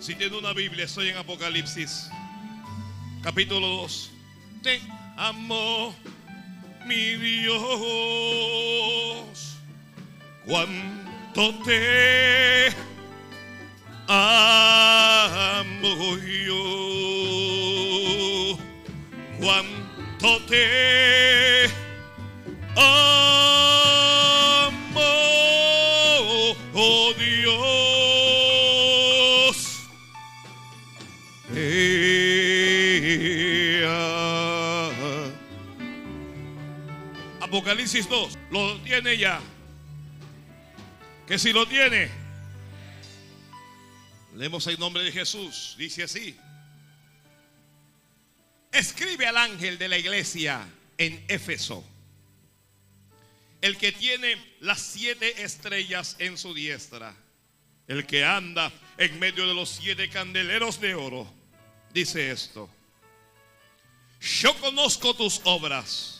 Si tiene una Biblia, estoy en Apocalipsis, capítulo 2. Te amo, mi Dios, cuánto te amo yo, cuánto te Apocalipsis 2, lo tiene ya. Que si lo tiene, leemos el nombre de Jesús, dice así. Escribe al ángel de la iglesia en Éfeso, el que tiene las siete estrellas en su diestra, el que anda en medio de los siete candeleros de oro, dice esto. Yo conozco tus obras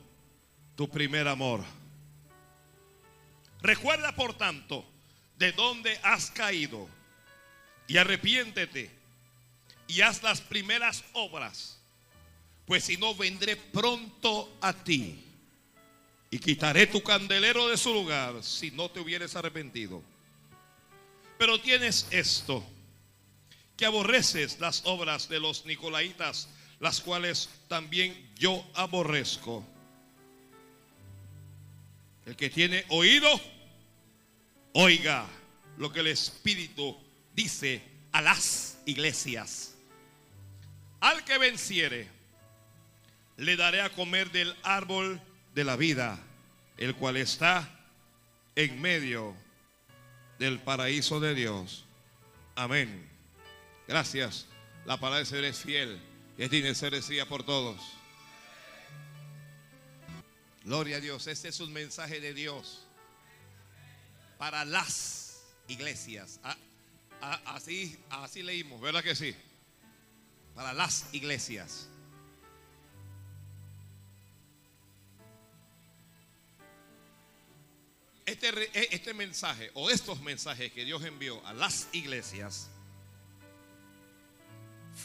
tu primer amor. Recuerda, por tanto, de dónde has caído y arrepiéntete y haz las primeras obras, pues si no vendré pronto a ti y quitaré tu candelero de su lugar si no te hubieres arrepentido. Pero tienes esto, que aborreces las obras de los nicolaitas, las cuales también yo aborrezco. El que tiene oído, oiga lo que el Espíritu dice a las iglesias. Al que venciere, le daré a comer del árbol de la vida, el cual está en medio del paraíso de Dios. Amén. Gracias. La palabra del Señor es fiel y es ser decida por todos. Gloria a Dios. Este es un mensaje de Dios para las iglesias. Ah, ah, Así, leímos, ¿verdad que sí? Para las iglesias. Este, e- este mensaje o estos mensajes que Dios envió a las iglesias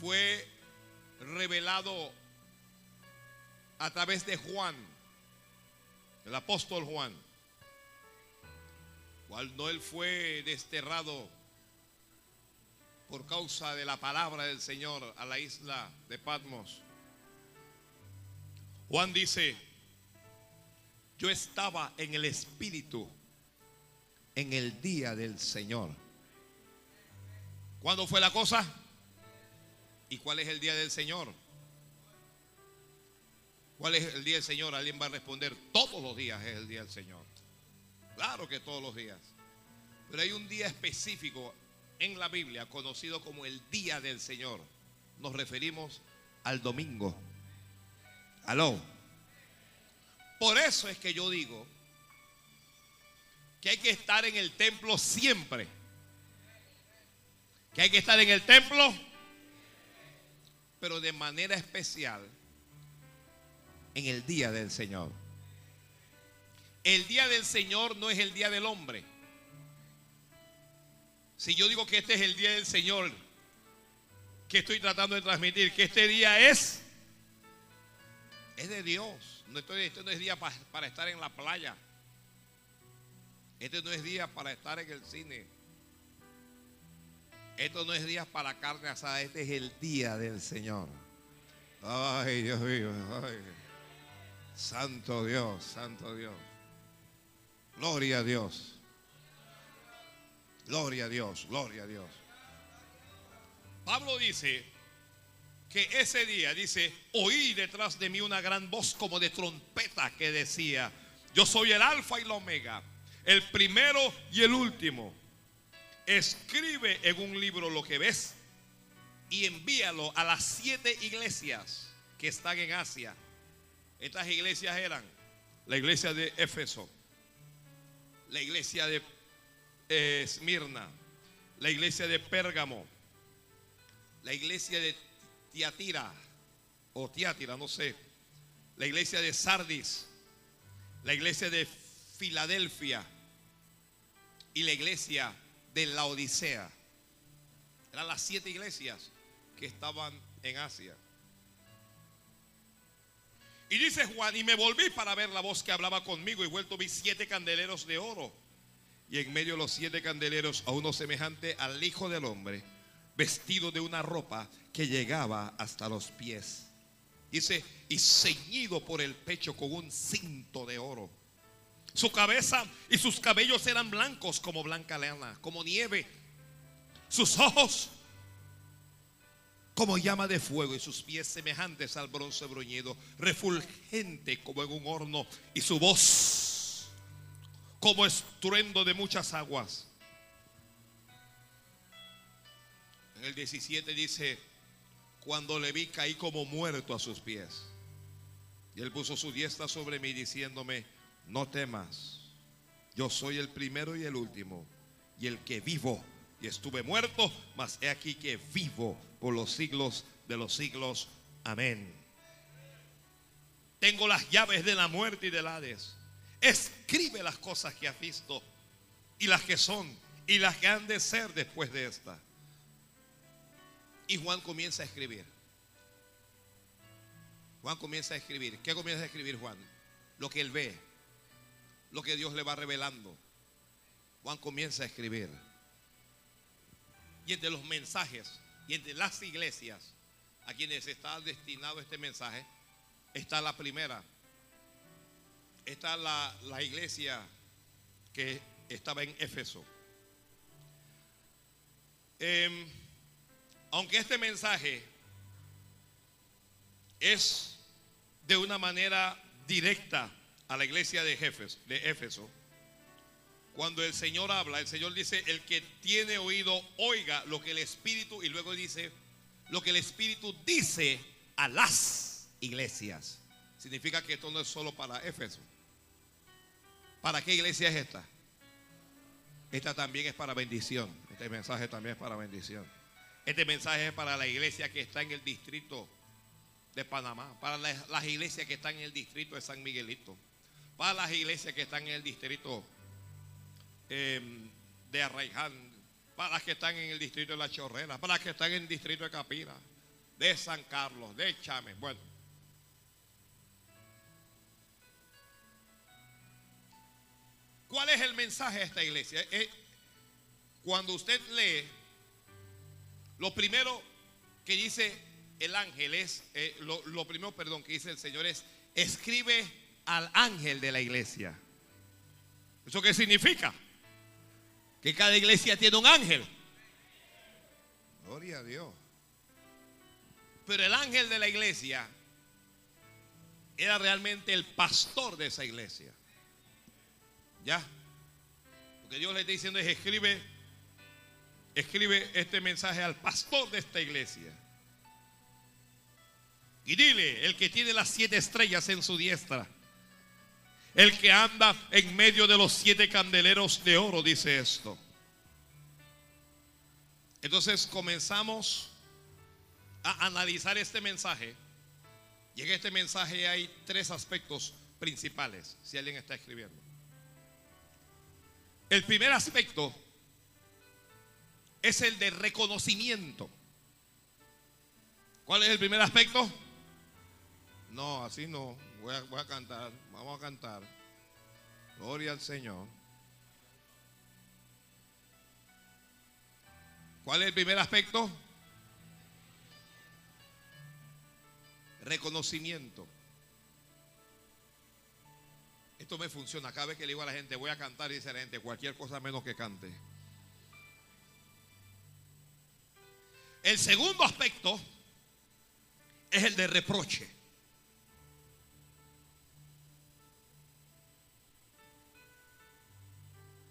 fue revelado a través de Juan, el apóstol Juan, cuando él fue desterrado por causa de la palabra del Señor a la isla de Patmos. Juan dice, yo estaba en el Espíritu en el día del Señor. ¿Cuándo fue la cosa? ¿Y cuál es el día del Señor? ¿Cuál es el día del Señor? Alguien va a responder, todos los días es el día del Señor. Claro que todos los días. Pero hay un día específico en la Biblia conocido como el día del Señor. Nos referimos al domingo. Aló. Por eso es que yo digo que hay que estar en el templo siempre. Que hay que estar en el templo, pero de manera especial en el día del Señor. El día del Señor no es el día del hombre. Si yo digo que este es el día del Señor, que estoy tratando de transmitir? Que este día es, es de Dios. No este no es día pa- para estar en la playa. Este no es día para estar en el cine. Esto no es día para carne asada. Este es el día del Señor. Ay, Dios mío. ay. Santo Dios, santo Dios. Gloria a Dios. Gloria a Dios, gloria a Dios. Pablo dice que ese día, dice, oí detrás de mí una gran voz como de trompeta que decía, yo soy el alfa y la omega, el primero y el último. Escribe en un libro lo que ves y envíalo a las siete iglesias que están en Asia. Estas iglesias eran la iglesia de Éfeso, la iglesia de Esmirna, la iglesia de Pérgamo, la iglesia de Tiatira o Tiatira, no sé, la iglesia de Sardis, la iglesia de Filadelfia y la iglesia de la Odisea. Eran las siete iglesias que estaban en Asia. Y dice Juan, y me volví para ver la voz que hablaba conmigo y vuelto vi siete candeleros de oro. Y en medio de los siete candeleros a uno semejante al Hijo del Hombre, vestido de una ropa que llegaba hasta los pies. Dice, y ceñido por el pecho con un cinto de oro. Su cabeza y sus cabellos eran blancos como blanca lana, como nieve. Sus ojos como llama de fuego y sus pies semejantes al bronce bruñido, refulgente como en un horno y su voz como estruendo de muchas aguas. En el 17 dice, cuando le vi caí como muerto a sus pies. Y él puso su diestra sobre mí diciéndome, no temas, yo soy el primero y el último y el que vivo y estuve muerto, mas he aquí que vivo por los siglos de los siglos. Amén. Tengo las llaves de la muerte y del Hades. Escribe las cosas que has visto y las que son y las que han de ser después de esta. Y Juan comienza a escribir. Juan comienza a escribir. ¿Qué comienza a escribir Juan? Lo que él ve, lo que Dios le va revelando. Juan comienza a escribir y entre los mensajes y entre las iglesias a quienes está destinado este mensaje, está la primera. Está la, iglesia que estaba en Éfeso. Em, aunque este mensaje es de una manera directa a la iglesia de, de Éfeso, cuando el Señor habla, el Señor dice, el que tiene oído, oiga lo que el Espíritu, y luego dice, lo que el Espíritu dice a las iglesias. Significa que esto no es solo para Éfeso. ¿Para qué iglesia es esta? Esta también es para bendición. Este mensaje también es para bendición. Este mensaje es para la iglesia que está en el distrito de Panamá, para las, iglesias que están en el distrito de San Miguelito, para las iglesias que están en el distrito Em, de Arraiján, para las que están en el distrito de La Chorrera, para las que están en el distrito de Capira, de San Carlos, de Chame. Bueno, ¿cuál es el mensaje de esta iglesia? Eh, cuando usted lee, lo primero que dice el ángel es, eh, lo, lo primero, perdón, que dice el Señor es, escribe al ángel de la iglesia. ¿Eso qué significa? Que cada iglesia tiene un ángel. Gloria a Dios. Pero el ángel de la iglesia era realmente el pastor de esa iglesia. ¿Ya? Lo que Dios le está diciendo es escribe, escribe este mensaje al pastor de esta iglesia. Y dile, el que tiene las siete estrellas en su diestra, el que anda en medio de los siete candeleros de oro, dice esto. Entonces comenzamos a analizar este mensaje. Y en este mensaje hay tres aspectos principales, si alguien está escribiendo. El primer aspecto es el de reconocimiento. ¿Cuál es el primer aspecto? No, así no. Voy a, cantar. Vamos a cantar. Gloria al Señor. ¿Cuál es el primer aspecto? Reconocimiento. Esto me funciona. Cada vez que le digo a la gente, voy a cantar, y dice la gente, cualquier cosa menos que cante. El segundo aspecto es el de reproche.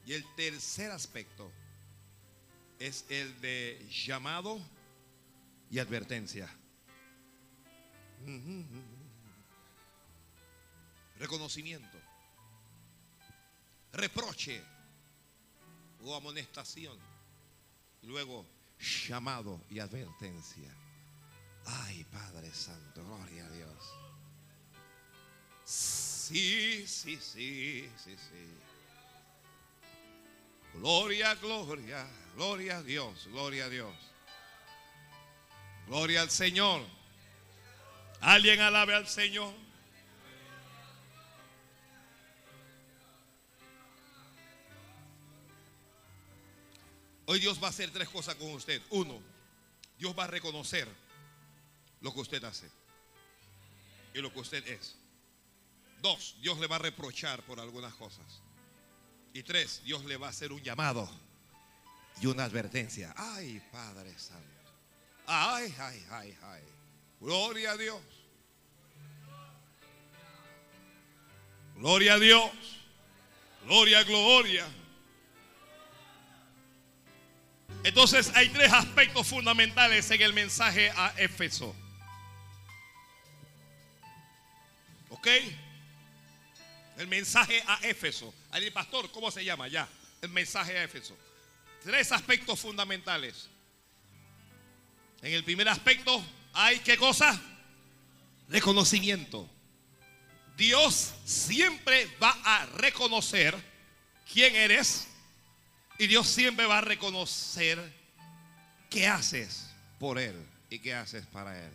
Y el tercer aspecto es el de llamado y advertencia. Reconocimiento, reproche o amonestación. Luego, llamado y advertencia. Ay, Padre Santo, gloria a Dios. Sí, sí, sí, sí, sí. Gloria, gloria, gloria a Dios, gloria a Dios. Gloria al Señor. Alguien alabe al Señor. Hoy Dios va a hacer tres cosas con usted. Uno, Dios va a reconocer lo que usted hace y lo que usted es. Dos, Dios le va a reprochar por algunas cosas. Y tres, Dios le va a hacer un llamado y una advertencia. Ay, Padre Santo. Ay, ay, ay, ay. Gloria a Dios. Gloria a Dios. Gloria, gloria. Entonces hay tres aspectos fundamentales en el mensaje a Éfeso. ¿Ok? El mensaje a Éfeso. Ahí, pastor, ¿cómo se llama ya? El mensaje a Éfeso. Tres aspectos fundamentales. En el primer aspecto hay qué cosa? Reconocimiento. Dios siempre va a reconocer quién eres y Dios siempre va a reconocer qué haces por Él y qué haces para Él.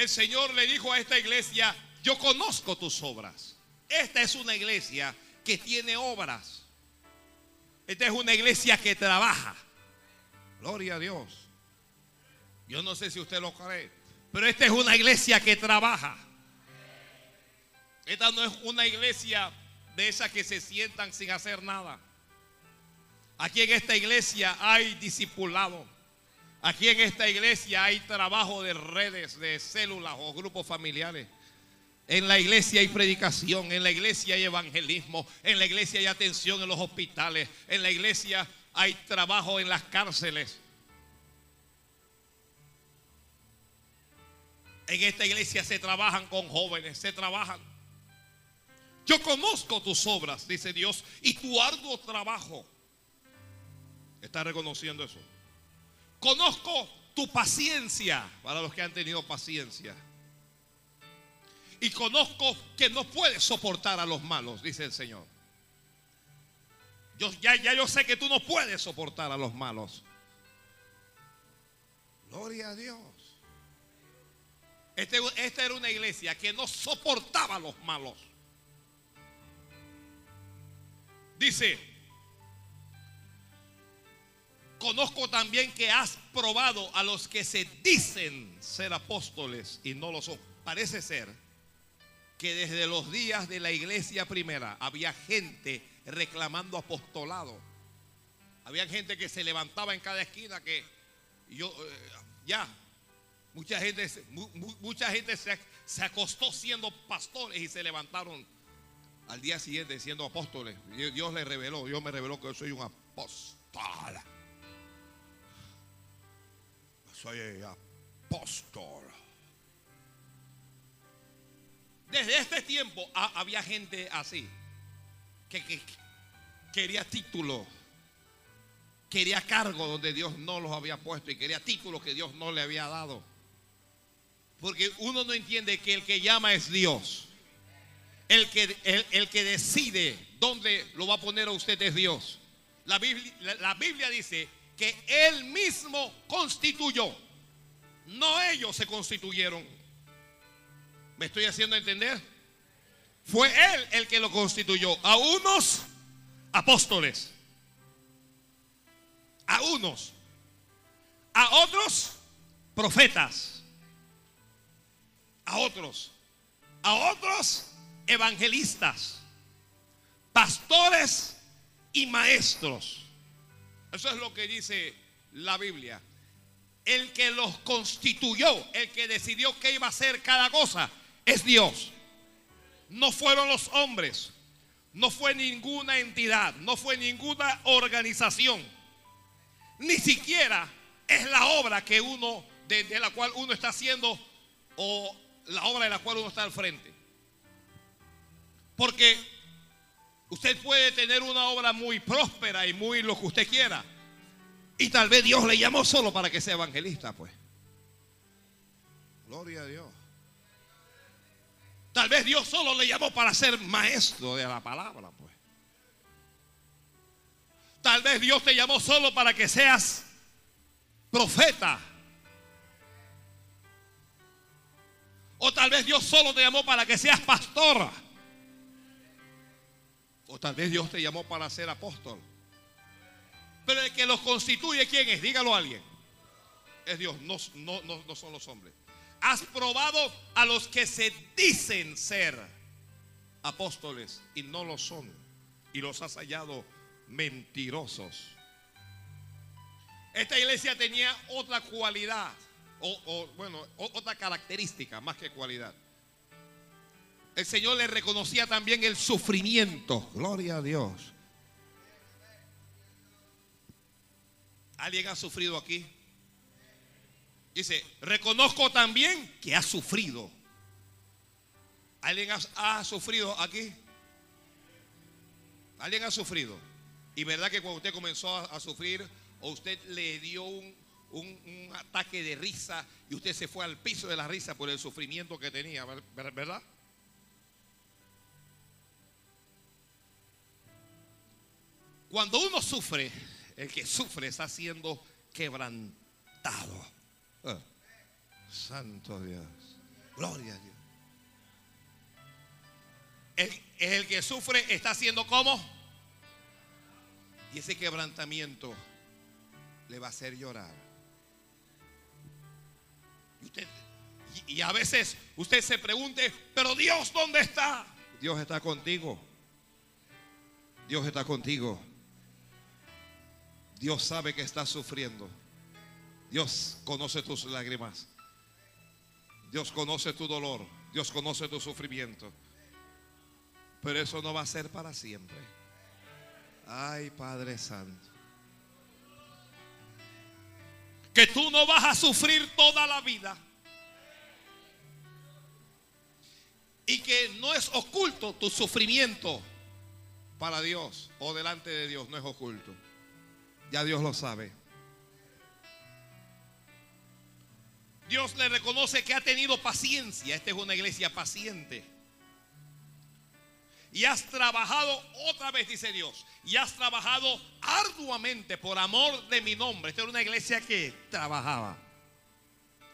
El Señor le dijo a esta iglesia, yo conozco tus obras. Esta es una iglesia que tiene obras. Esta es una iglesia que trabaja. Gloria a Dios. Yo no sé si usted lo cree, pero esta es una iglesia que trabaja. Esta no es una iglesia de esas que se sientan sin hacer nada. Aquí en esta iglesia hay discipulado. Aquí en esta iglesia hay trabajo de redes, de células o grupos familiares. En la iglesia hay predicación, en la iglesia hay evangelismo, en la iglesia hay atención en los hospitales, en la iglesia hay trabajo en las cárceles. En esta iglesia se trabajan con jóvenes, se trabajan. Yo conozco tus obras, dice Dios, y tu arduo trabajo. ¿Está reconociendo eso? Conozco tu paciencia para los que han tenido paciencia. Y conozco que no puedes soportar a los malos, dice el Señor. Yo, ya, ya yo sé que tú no puedes soportar a los malos. Gloria a Dios. Este, esta era una iglesia que no soportaba a los malos. Dice, Conozco también que has probado a los que se dicen ser apóstoles y no lo son. Parece ser que desde los días de la iglesia primera había gente reclamando apostolado. Había gente que se levantaba en cada esquina que yo eh, ya mucha gente mucha gente se, se acostó siendo pastores y se levantaron al día siguiente siendo apóstoles. Dios les reveló, Dios me reveló que yo soy un apóstol soy apóstol. Desde este tiempo había gente así, que, quería título, quería cargo donde Dios no los había puesto y quería títulos que Dios no le había dado. Porque uno no entiende que el que llama es Dios. El que, el, que decide dónde lo va a poner a usted es Dios. La Biblia dice que él mismo constituyó. No ellos se constituyeron. ¿Me estoy haciendo entender? Fue él el que lo constituyó. A unos apóstoles. A unos. A otros profetas. A otros. A otros evangelistas. Pastores y maestros. Eso es lo que dice la Biblia. El que los constituyó, el que decidió qué iba a hacer cada cosa, es Dios. No fueron los hombres. no fue ninguna entidad, no fue ninguna organización, ni siquiera es la obra que uno, de, de la cual uno está haciendo o la obra de la cual uno está al frente. Porque usted puede tener una obra muy próspera y muy lo que usted quiera. Y tal vez Dios le llamó solo para que sea evangelista, pues. Gloria a Dios. Tal vez Dios solo le llamó para ser maestro de la palabra, pues. Tal vez Dios te llamó solo para que seas profeta. O tal vez Dios solo te llamó para que seas pastora. O tal vez Dios te llamó para ser apóstol. Pero el que los constituye, ¿quién es? Dígalo a alguien. Es Dios, no, no, no, no son los hombres. Has probado a los que se dicen ser apóstoles y no lo son. Y los has hallado mentirosos. Esta iglesia tenía otra cualidad, o, o, bueno, otra característica más que cualidad. El Señor le reconocía también el sufrimiento. Gloria a Dios. ¿Alguien ha sufrido aquí? Dice, reconozco también que ha sufrido. ¿Alguien ha, ha, sufrido aquí? ¿Alguien ha sufrido? Y verdad que cuando usted comenzó a, a sufrir o usted le dio un, un, un, ataque de risa y usted se fue al piso de la risa por el sufrimiento que tenía, ¿verdad? Cuando uno sufre, el que sufre está siendo quebrantado. Oh, santo Dios. Gloria a Dios. El, el que sufre está haciendo como. Y ese quebrantamiento le va a hacer llorar. Y, usted, y a veces usted se pregunte, pero Dios, ¿dónde está? Dios está contigo. Dios está contigo. Dios sabe que estás sufriendo. Dios conoce tus lágrimas. Dios conoce tu dolor. Dios conoce tu sufrimiento. Pero eso no va a ser para siempre. Ay, Padre Santo. Que tú no vas a sufrir toda la vida. Y que no es oculto tu sufrimiento para Dios o delante de Dios. No es oculto. Ya Dios lo sabe. Dios le reconoce que ha tenido paciencia. Esta es una iglesia paciente. Y has trabajado, otra vez dice Dios, y has trabajado arduamente por amor de mi nombre. Esta era una iglesia que trabajaba.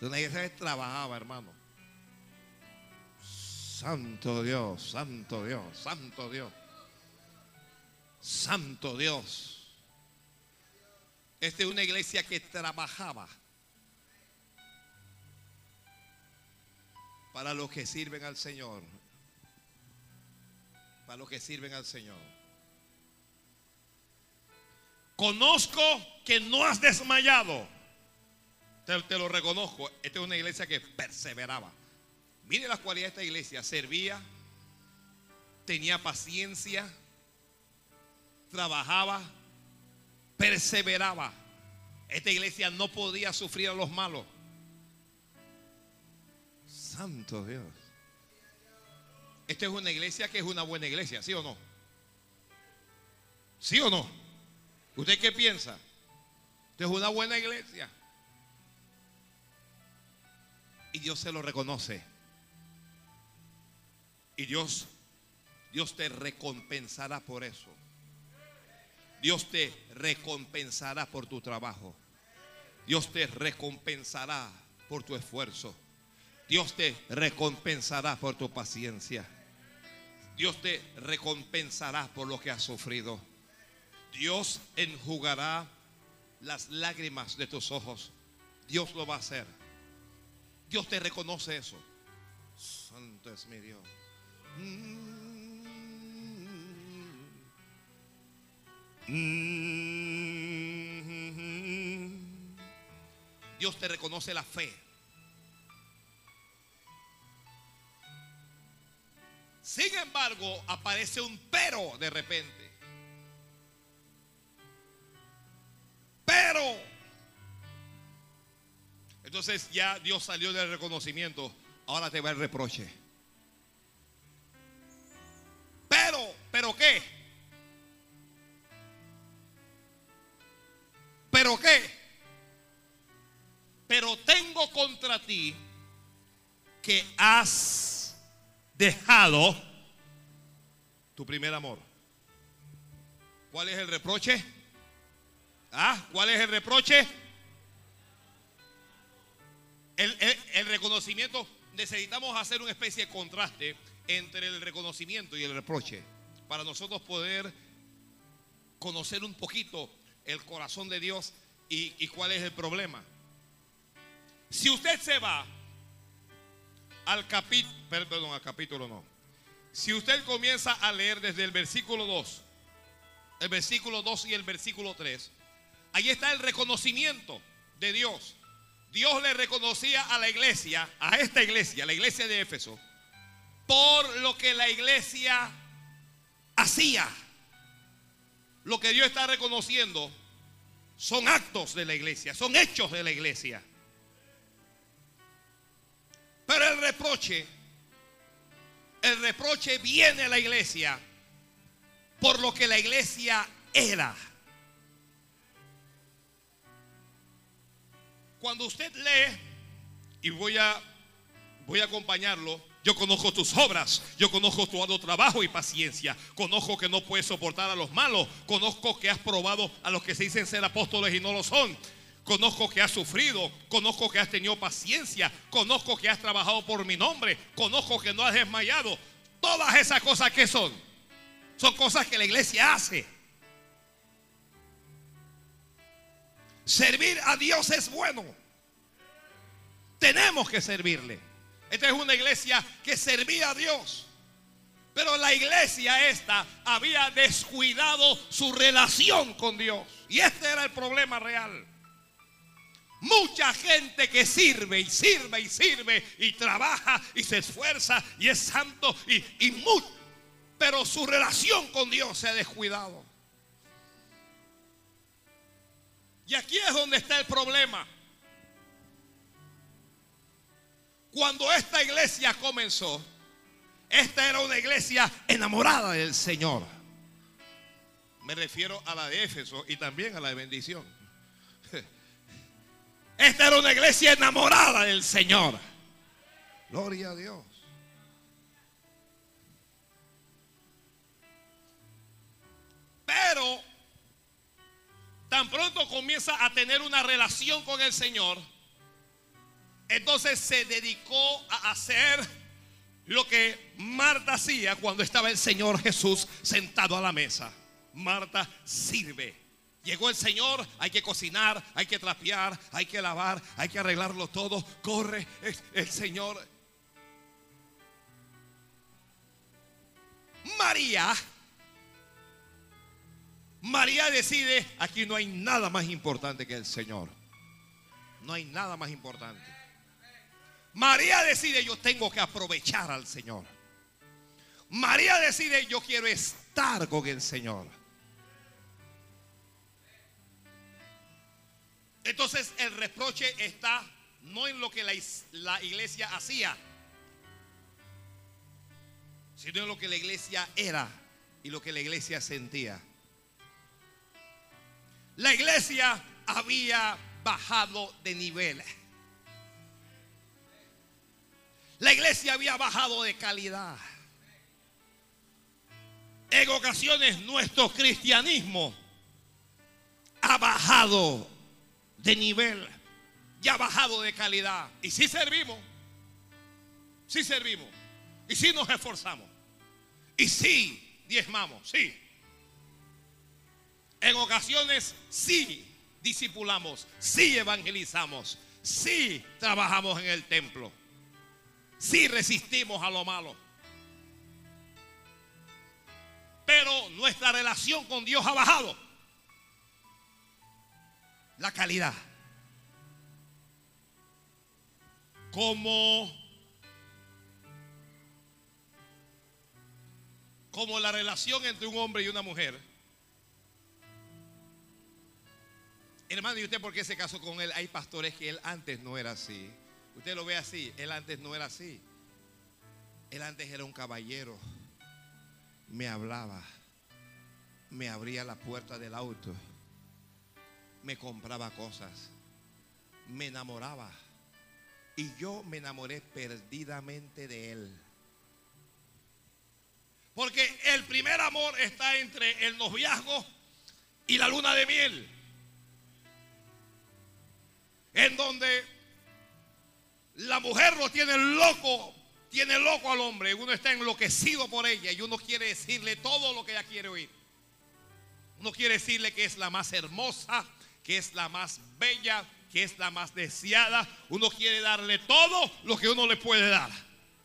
Una iglesia que trabajaba, hermano. Santo Dios, santo Dios, santo Dios. Santo Dios. Esta es una iglesia que trabajaba para los que sirven al Señor. Para los que sirven al Señor. Conozco que no has desmayado. Te, lo reconozco. Esta es una iglesia que perseveraba. Mire las cualidades de esta iglesia. Servía, tenía paciencia, trabajaba, perseveraba. Esta iglesia no podía sufrir a los malos. Santo Dios. Esta es una iglesia que es una buena iglesia, ¿sí o no? ¿Sí o no? ¿Usted qué piensa? Esta es una buena iglesia. Y Dios se lo reconoce. Y Dios, Dios te recompensará por eso. Dios te recompensará por tu trabajo. Dios te recompensará por tu esfuerzo. Dios te recompensará por tu paciencia. Dios te recompensará por lo que has sufrido. Dios enjugará las lágrimas de tus ojos. Dios lo va a hacer. Dios te reconoce eso. Santo es mi Dios. Dios te reconoce la fe. Sin embargo, aparece un pero de repente. Pero. Entonces ya Dios salió del reconocimiento. Ahora te va el reproche. Pero, ¿pero qué? Ti que has dejado tu primer amor. ¿Cuál es el reproche? ¿Ah? ¿Cuál es el reproche? El, el, reconocimiento, necesitamos hacer una especie de contraste entre el reconocimiento y el reproche para nosotros poder conocer un poquito el corazón de Dios y, y cuál es el problema. Si usted se va al capítulo, perdón, al capítulo no. Si usted comienza a leer desde el versículo 2, el versículo 2 y el versículo 3, ahí está el reconocimiento de Dios. Dios le reconocía a la iglesia, a esta iglesia, la iglesia de Éfeso, por lo que la iglesia hacía. Lo que Dios está reconociendo son actos de la iglesia, son hechos de la iglesia. Pero el reproche, el reproche viene a la iglesia por lo que la iglesia era. Cuando usted lee, y voy a, voy a acompañarlo, yo conozco tus obras, yo conozco tu arduo trabajo y paciencia, conozco que no puedes soportar a los malos, conozco que has probado a los que se dicen ser apóstoles y no lo son, Conozco que has sufrido, conozco que has tenido paciencia, conozco que has trabajado por mi nombre, conozco que no has desmayado. Todas esas cosas que son, son cosas que la iglesia hace. Servir a Dios es bueno. Tenemos que servirle. Esta es una iglesia que servía a Dios. Pero la iglesia esta había descuidado su relación con Dios. Y este era el problema real. Mucha gente que sirve y sirve y sirve y trabaja y se esfuerza y es santo y, y pero su relación con Dios se ha descuidado. Y aquí es donde está el problema. Cuando esta iglesia comenzó, esta era una iglesia enamorada del Señor. Me refiero a la de Éfeso y también a la de bendición. Esta era una iglesia enamorada del Señor. Gloria a Dios. Pero tan pronto comienza a tener una relación con el Señor, entonces se dedicó a hacer lo que Marta hacía cuando estaba el Señor Jesús sentado a la mesa. Marta sirve. Llegó el Señor, hay que cocinar, hay que trapear, hay que lavar, hay que arreglarlo todo. Corre el, Señor. María, María decide, aquí no hay nada más importante que el Señor. No hay nada más importante. María decide, yo tengo que aprovechar al Señor. María decide, yo quiero estar con el Señor. Entonces el reproche está no en lo que la, iglesia hacía, sino en lo que la iglesia era y lo que la iglesia sentía. La iglesia había bajado de nivel. La iglesia había bajado de calidad. En ocasiones nuestro cristianismo ha bajado de nivel, ya bajado de calidad. Y si servimos, si servimos, y si nos esforzamos, y si diezmamos, sí. En ocasiones sí discipulamos, sí evangelizamos, sí trabajamos en el templo, sí resistimos a lo malo. Pero nuestra relación con Dios ha bajado la calidad. Como como la relación entre un hombre y una mujer. Hermano, ¿y usted por qué se casó con él? Hay pastores que él antes no era así. Usted lo ve así, él antes no era así. Él antes era un caballero. Me hablaba, me abría la puerta del auto, me compraba cosas, me enamoraba. Y yo me enamoré perdidamente de él. Porque el primer amor está entre el noviazgo y la luna de miel. En donde la mujer lo tiene loco, tiene loco al hombre. Uno está enloquecido por ella y uno quiere decirle todo lo que ella quiere oír. Uno quiere decirle que es la más hermosa, que es la más bella, que es la más deseada. Uno quiere darle todo lo que uno le puede dar.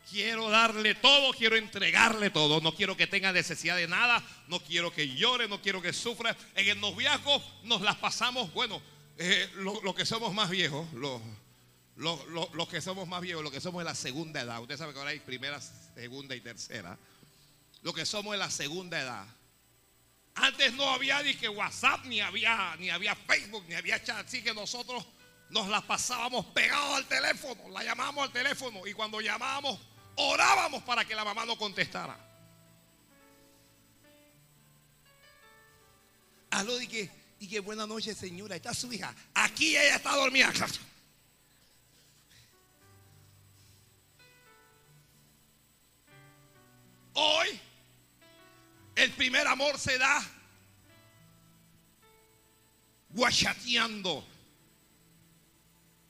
Quiero darle todo, quiero entregarle todo. No quiero que tenga necesidad de nada. No quiero que llore, no quiero que sufra. En el noviazgo nos las pasamos, bueno, eh, lo, que somos más viejos, los que somos más viejos, los que somos de la segunda edad. Usted sabe que ahora hay primera, segunda y tercera. Lo que somos de la segunda edad. Antes no había ni que WhatsApp, ni había, ni había Facebook, ni había chat. Así que nosotros nos la pasábamos pegados al teléfono. La llamábamos al teléfono. Y cuando llamábamos, orábamos para que la mamá no contestara. Aló, di que, y que buena noche, señora. Está su hija. Aquí ella está dormida. Hoy el primer amor se da guachateando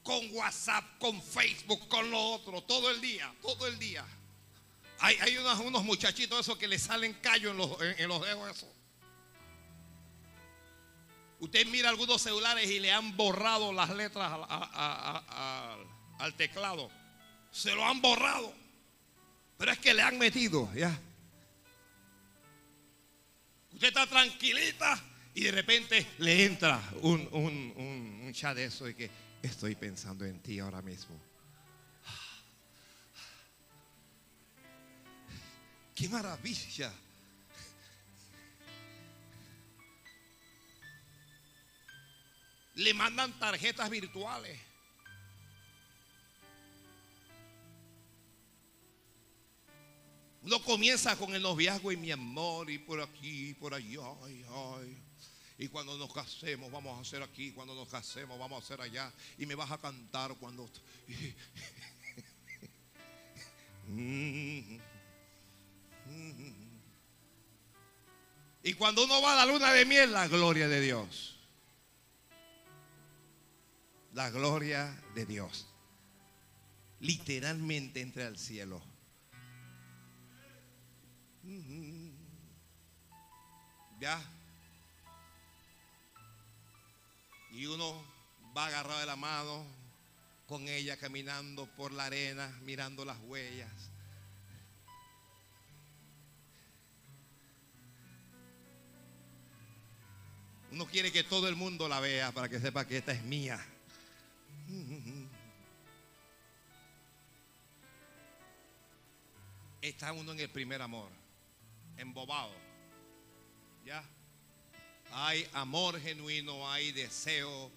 con WhatsApp, con Facebook, con lo otro, todo el día, todo el día. Hay, unos, unos, muchachitos esos que le salen callos en los, en, los dedos eso. Usted mira algunos celulares y le han borrado las letras al teclado. Se lo han borrado. Pero es que le han metido, ya. Usted está tranquilita y de repente le entra un, un, un chat de eso y que estoy pensando en ti ahora mismo. ¡Qué maravilla! Le mandan tarjetas virtuales. Uno comienza con el noviazgo y mi amor y por aquí y por allá. Ay, ay. Y cuando nos casemos, vamos a hacer aquí. Cuando nos casemos, vamos a hacer allá. Y me vas a cantar cuando. Y cuando uno va a la luna de miel, la gloria de Dios. La gloria de Dios. Literalmente entra al cielo. Ya. Y uno va agarrado de la mano con ella caminando por la arena, mirando las huellas. Uno quiere que todo el mundo la vea para que sepa que esta es mía. Está uno en el primer amor, embobado. ¿Ya? hay amor genuino, hay deseo,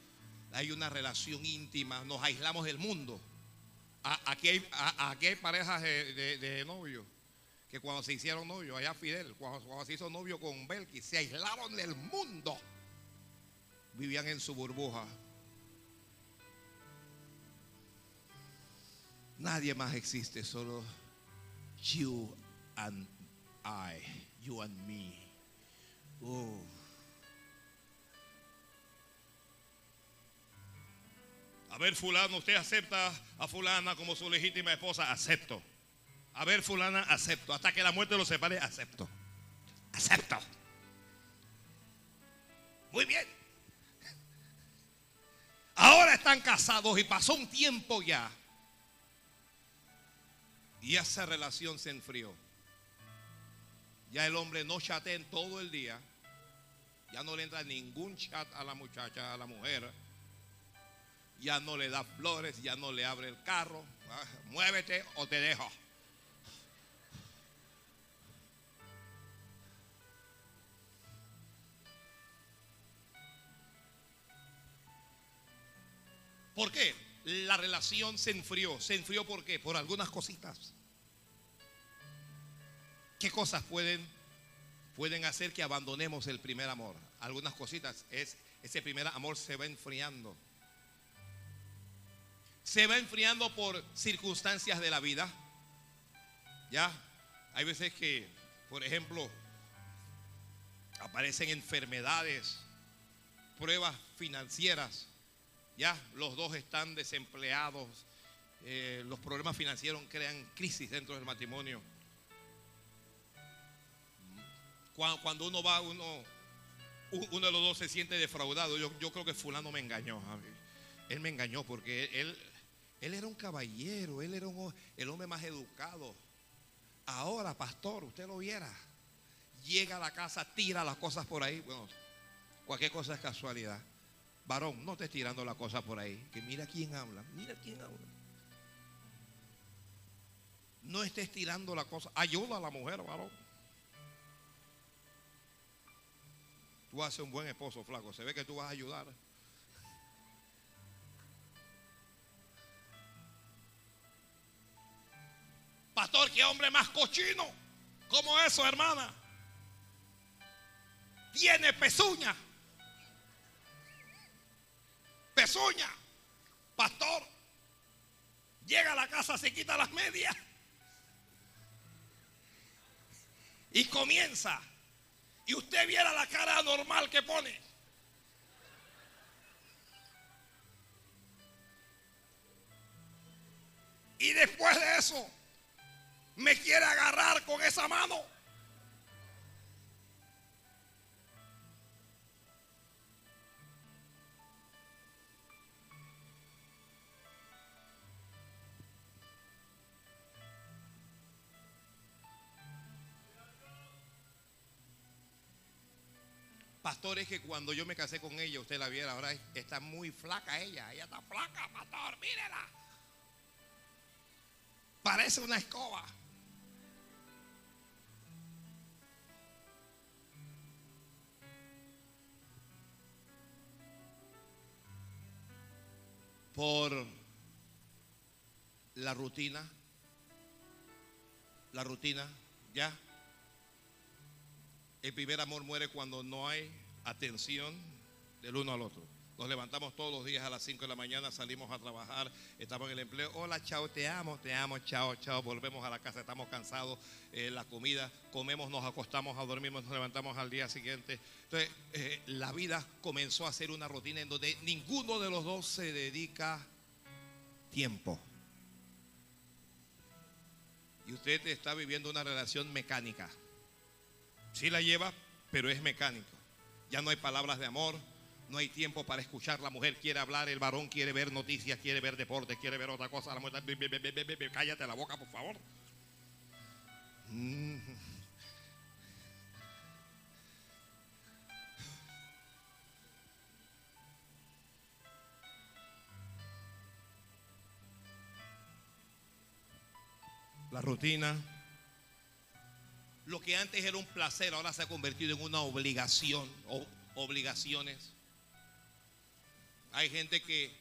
hay una relación íntima, nos aislamos del mundo. Aquí hay, parejas de, novios que cuando se hicieron novios, allá Fidel, cuando, se hizo novio con Belki, se aislaron del mundo. Vivían en su burbuja. Nadie más existe, solo you and I, you and me. Oh. A ver, fulano, usted acepta a fulana como su legítima esposa, acepto. A ver, fulana, acepto. Hasta que la muerte lo separe, acepto. Acepto. Muy bien. Ahora están casados y pasó un tiempo ya. Y esa relación se enfrió. Ya el hombre no chatea en todo el día. Ya no le entra ningún chat a la muchacha, a la mujer. Ya no le da flores, ya no le abre el carro. Ah, muévete o te dejo. ¿Por qué? La relación se enfrió. ¿Se enfrió por qué? Por algunas cositas. ¿Qué cosas pueden, pueden hacer que abandonemos el primer amor? Algunas cositas. Es, ese primer amor se va enfriando. Se va enfriando por circunstancias de la vida. Ya, hay veces que, por ejemplo, aparecen enfermedades, pruebas financieras. Ya, los dos están desempleados. eh, los problemas financieros crean crisis dentro del matrimonio. Cuando, uno va, uno, uno de los dos se siente defraudado. Yo, yo creo que fulano me engañó. Él me engañó porque él, él era un caballero, él era un- el hombre más educado. Ahora, pastor, usted lo viera. Llega a la casa, tira las cosas por ahí. Bueno, cualquier cosa es casualidad. Varón, no estés tirando las cosas por ahí. Que mira quién habla, mira quién habla. No estés tirando la cosa. Ayuda a la mujer, varón. Tú haces un buen esposo, flaco. Se ve que tú vas a ayudar. Pastor, qué hombre más cochino. ¿Cómo eso, hermana? Tiene pezuña. Pezuña. Pastor. Llega a la casa, se quita las medias. Y comienza. Y usted viera la cara normal que pone. Y después de eso, me quiere agarrar con esa mano. Pastor, es que cuando yo me casé con ella, usted la viera, ahora está muy flaca ella. Ella está flaca, pastor, mírela. Parece una escoba. Por la rutina. La rutina, ya. El primer amor muere cuando no hay atención del uno al otro. Nos levantamos todos los días a las 5 de la mañana, salimos a trabajar, estamos en el empleo. Hola, chao, te amo, te amo, chao, chao. Volvemos a la casa, estamos cansados. eh, la comida, comemos, nos acostamos a dormir, nos levantamos al día siguiente. Entonces, eh, la vida comenzó a ser una rutina en donde ninguno de los dos se dedica tiempo. Y usted está viviendo una relación mecánica. Sí la lleva, pero es mecánico. Ya no hay palabras de amor, no hay tiempo para escuchar. La mujer quiere hablar, el varón quiere ver noticias, quiere ver deportes, quiere ver otra cosa. La mujer, "Be, be, be, be, be, be, cállate la boca, por favor. La rutina. Lo que antes era un placer ahora se ha convertido en una obligación o obligaciones. Hay gente que,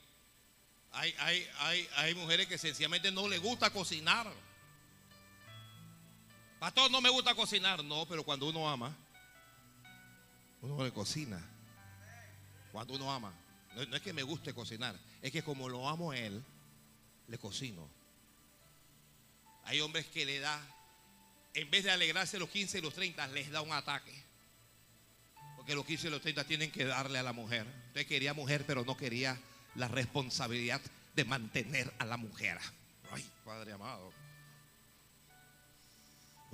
hay, hay, hay, hay mujeres que sencillamente no le gusta cocinar. Pastor, no me gusta cocinar. No, pero cuando uno ama, uno le cocina. Cuando uno ama. No, no es que me guste cocinar, es que como lo amo a él, le cocino. Hay hombres que le da, en vez de alegrarse los 15 y los 30, les da un ataque. Porque los 15 y los 30 tienen que darle a la mujer. Usted quería mujer, pero no quería la responsabilidad de mantener a la mujer. Ay, Padre amado.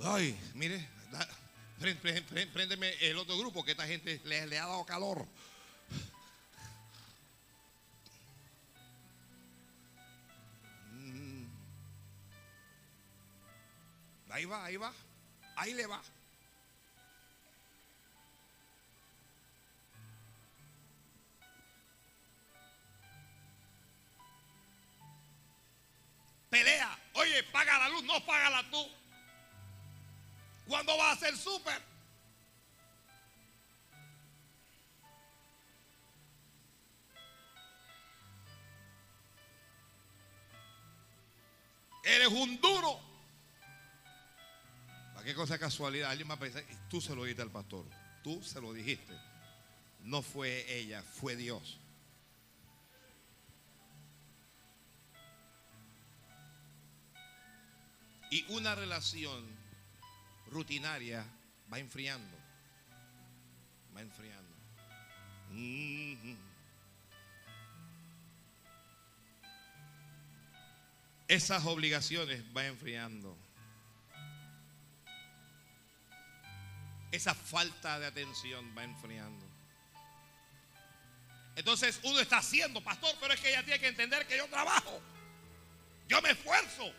Ay, mire, da- pré- pré- pré- préndeme el otro grupo que esta gente le, le ha dado calor. Ahí va, ahí va, ahí le va. Pelea. Oye, paga la luz, no págala tú. ¿Cuándo vas a ser súper? Eres un duro. ¿Para qué cosa casualidad? Alguien va a pensar, tú se lo dijiste al pastor. Tú se lo dijiste. No fue ella, fue Dios. Y una relación rutinaria va enfriando. Va enfriando. Esas obligaciones va enfriando. Esa falta de atención va enfriando. Entonces uno está haciendo, pastor, pero es que ella tiene que entender que yo trabajo. Yo me esfuerzo.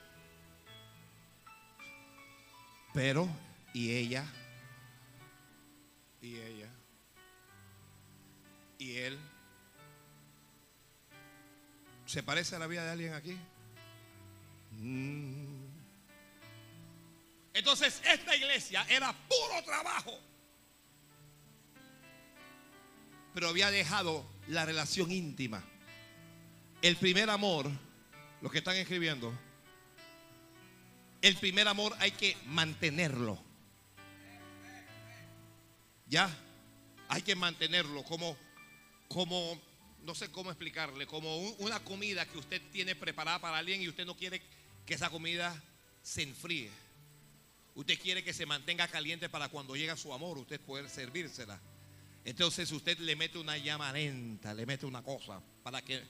Pero, ¿y ella? ¿Y ella? ¿Y él? ¿Se parece a la vida de alguien aquí? Mm. Entonces esta iglesia era puro trabajo. Pero había dejado la relación íntima. El primer amor, los que están escribiendo, el primer amor hay que mantenerlo. ¿Ya? Hay que mantenerlo como, como, no sé cómo explicarle, como una comida que usted tiene preparada para alguien y usted no quiere que esa comida se enfríe. Usted quiere que se mantenga caliente para cuando llega su amor, usted poder servírsela. Entonces usted le mete una llama lenta, le mete una cosa para que,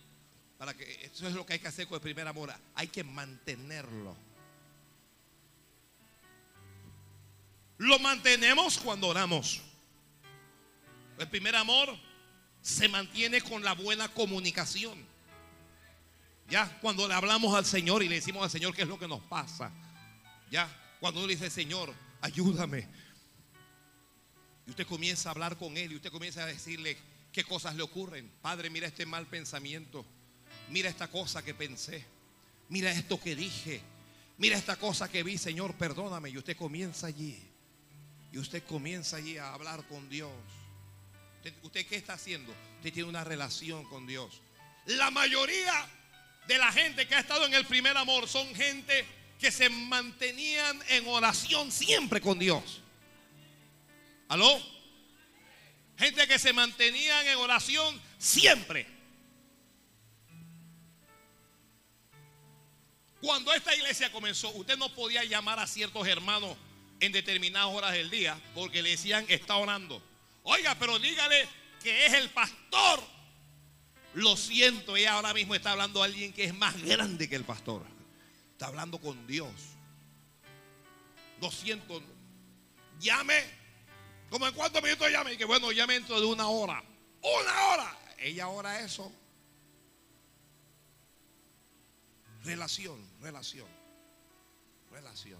para que, eso es lo que hay que hacer con el primer amor. Hay que mantenerlo. Lo mantenemos cuando oramos. El primer amor se mantiene con la buena comunicación. Ya, cuando le hablamos al Señor y le decimos al Señor qué es lo que nos pasa. Ya, cuando uno dice, Señor, ayúdame. Y usted comienza a hablar con Él y usted comienza a decirle qué cosas le ocurren. Padre, mira este mal pensamiento. Mira esta cosa que pensé. Mira esto que dije. Mira esta cosa que vi, Señor, perdóname. Y usted comienza allí y usted comienza allí a hablar con Dios. ¿Usted, qué está haciendo? Usted tiene una relación con Dios. La mayoría de la gente que ha estado en el primer amor son gente que se mantenían en oración siempre con Dios. ¿Aló? Gente que se mantenían en oración siempre. Cuando esta iglesia comenzó, usted no podía llamar a ciertos hermanos en determinadas horas del día porque le decían está orando. Oiga, pero dígale que es el pastor. Lo siento, ella ahora mismo está hablando a alguien que es más grande que el pastor. Está hablando con Dios. Lo siento. Llame. ¿Como en cuántos minutos llame? Y que bueno, llame dentro de una hora. Una hora. Ella ora eso. Relación, relación, relación.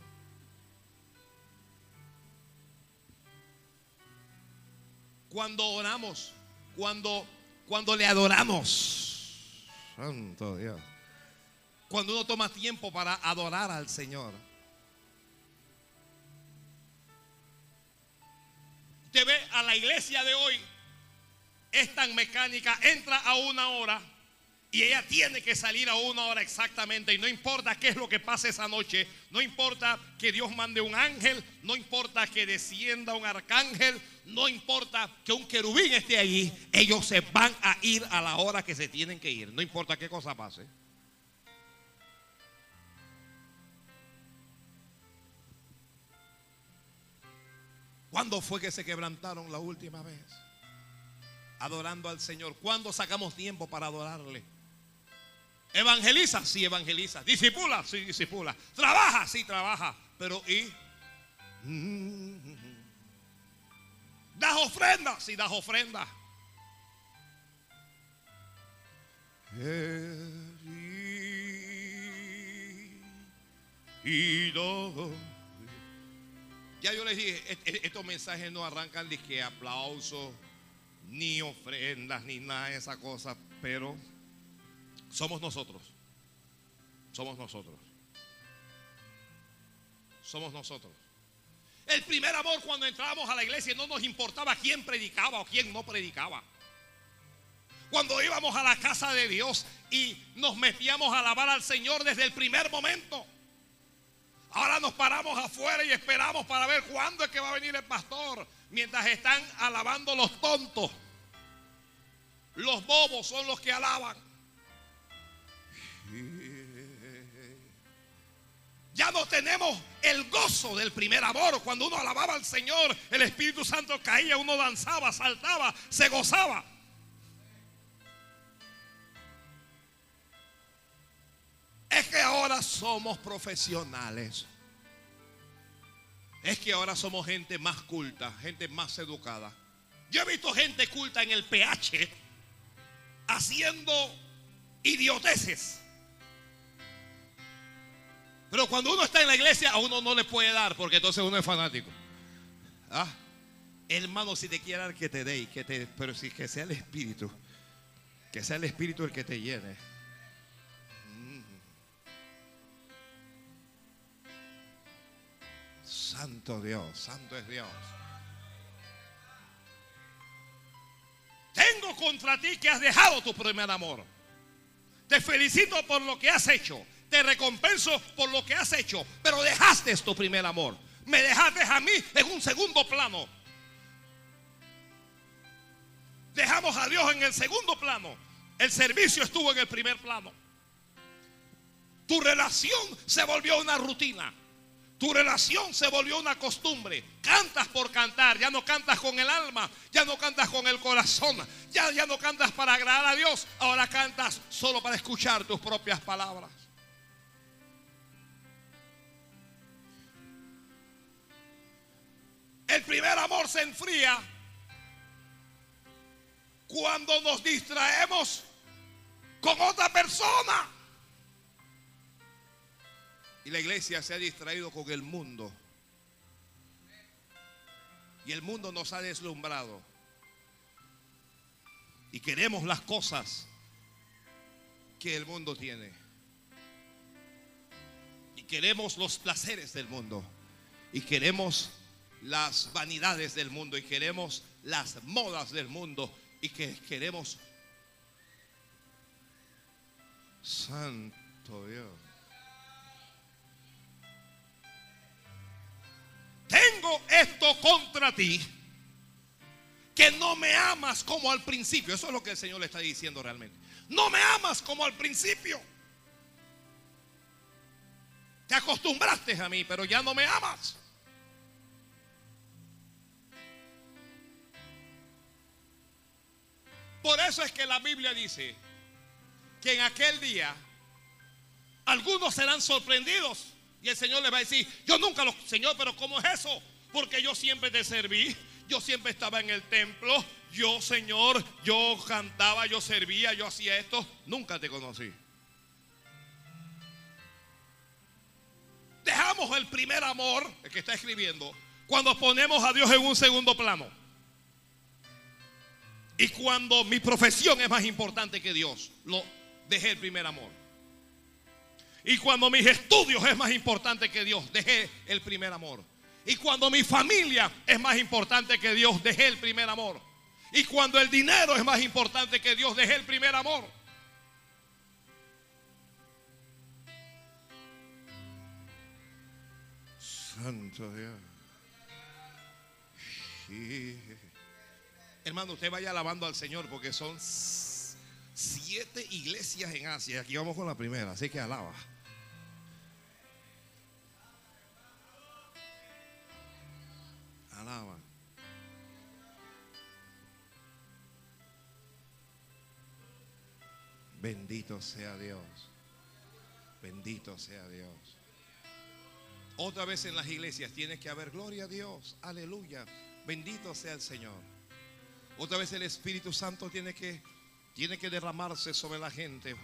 cuando oramos, cuando, cuando le adoramos. Santo Dios. Cuando uno toma tiempo para adorar al Señor. Usted ve a la iglesia de hoy, es tan mecánica, entra a una hora y ella tiene que salir a una hora exactamente. Y no importa qué es lo que pase esa noche. No importa que Dios mande un ángel. No importa que descienda un arcángel. No importa que un querubín esté allí. Ellos se van a ir a la hora que se tienen que ir. No importa qué cosa pase. ¿Cuándo fue que se quebrantaron la última vez? Adorando al Señor. ¿Cuándo sacamos tiempo para adorarle? Evangeliza, sí evangeliza. Disipula, sí disipula. Trabaja, sí trabaja. Pero ¿y? Das ofrenda, sí das ofrenda. Ya yo les dije, estos mensajes no arrancan de que aplausos, ni ofrendas, ni nada de esa cosa, pero somos nosotros. Somos nosotros. Somos nosotros. El primer amor cuando entrábamos a la iglesia no nos importaba quién predicaba o quién no predicaba. Cuando íbamos a la casa de Dios y nos metíamos a alabar al Señor desde el primer momento, Ahora nos paramos afuera y esperamos para ver cuándo es que va a venir el pastor. Mientras están alabando los tontos. Los bobos son los que alaban. Ya no tenemos el gozo del primer amor. Cuando uno alababa al Señor, el Espíritu Santo caía, uno danzaba, saltaba, se gozaba. Es que ahora somos profesionales. Es que ahora somos gente más culta, gente más educada. Yo he visto gente culta en el PH haciendo idioteces. Pero cuando uno está en la iglesia, a uno no le puede dar, porque entonces uno es fanático. ¿Ah? Hermano, si te quiere dar, que te dé, que te, pero si que sea el Espíritu, que sea el Espíritu el que te llene. Santo Dios, santo es Dios. Tengo contra ti que has dejado tu primer amor. Te felicito por lo que has hecho te recompenso por lo que has hecho, pero dejaste tu primer amor. Me dejaste a mí en un segundo plano. Dejamos a Dios en el segundo plano. El servicio estuvo en el primer plano. Tu relación se volvió una rutina. Tu relación se volvió una costumbre. Cantas por cantar, ya no cantas con el alma, ya no cantas con el corazón, ya, ya no cantas para agradar a Dios, ahora cantas solo para escuchar tus propias palabras. El primer amor se enfría cuando nos distraemos con otra persona. Y la iglesia se ha distraído con el mundo. Y el mundo nos ha deslumbrado. Y queremos las cosas que el mundo tiene. Y queremos los placeres del mundo. Y queremos las vanidades del mundo y queremos las modas del mundo y que queremos Santo Dios. Tengo esto contra ti, que no me amas como al principio. Eso es lo que el Señor le está diciendo realmente. No me amas como al principio. Te acostumbraste a mí, pero ya no me amas. Por eso es que la Biblia dice que en aquel día algunos serán sorprendidos y el Señor les va a decir, yo nunca lo, Señor, pero ¿cómo es eso? Porque yo siempre te serví, yo siempre estaba en el templo, yo Señor, yo cantaba, yo servía, yo hacía esto, nunca te conocí. Dejamos el primer amor, el que está escribiendo, cuando ponemos a Dios en un segundo plano. Y cuando mi profesión es más importante que Dios, lo dejé el primer amor. Y cuando mis estudios es más importante que Dios, dejé el primer amor. Y cuando mi familia es más importante que Dios, dejé el primer amor. Y cuando el dinero es más importante que Dios, dejé el primer amor. Santo Dios. Hermano, usted vaya alabando al Señor porque son siete iglesias en Asia. Aquí vamos con la primera, así que alaba. Alaba. Bendito sea Dios. Bendito sea Dios. Otra vez en las iglesias tiene que haber gloria a Dios. Aleluya. Bendito sea el Señor. Otra vez el Espíritu Santo tiene que, tiene que derramarse sobre la gente.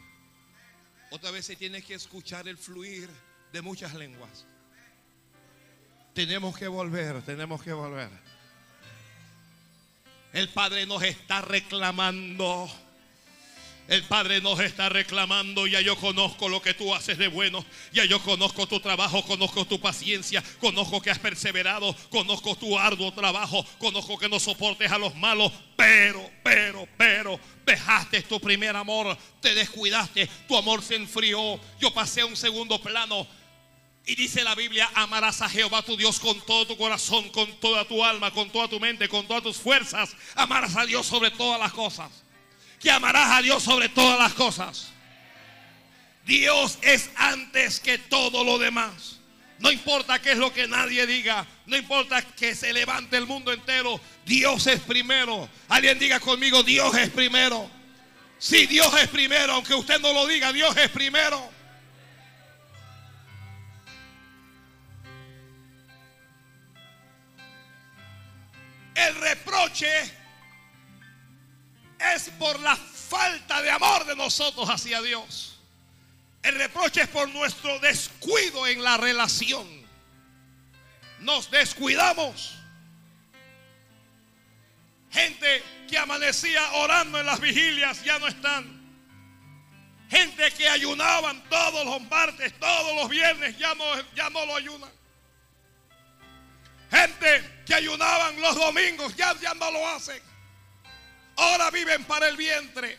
Otra vez se tiene que escuchar el fluir de muchas lenguas. Tenemos que volver, tenemos que volver. El Padre nos está reclamando. El Padre nos está reclamando, ya yo conozco lo que tú haces de bueno, ya yo conozco tu trabajo, conozco tu paciencia, conozco que has perseverado, conozco tu arduo trabajo, conozco que no soportes a los malos, pero, pero, pero, dejaste tu primer amor, te descuidaste, tu amor se enfrió, yo pasé a un segundo plano Y dice la Biblia, amarás a Jehová tu Dios con todo tu corazón, con toda tu alma, con toda tu mente, con todas tus fuerzas. Amarás a Dios sobre todas las cosas. Que amarás a Dios sobre todas las cosas. Dios es antes que todo lo demás. No importa qué es lo que nadie diga. No importa que se levante el mundo entero. Dios es primero. Alguien diga conmigo, Dios es primero. Si Dios es primero, aunque usted no lo diga, Dios es primero. El reproche es por la falta de amor de nosotros hacia Dios. El reproche es por nuestro descuido en la relación. Nos descuidamos. Gente que amanecía orando en las vigilias ya no están. Gente que ayunaban todos los martes, todos los viernes, ya no, ya no lo ayunan. Gente que ayunaban los domingos, ya, ya no lo hacen. Ahora viven para el vientre.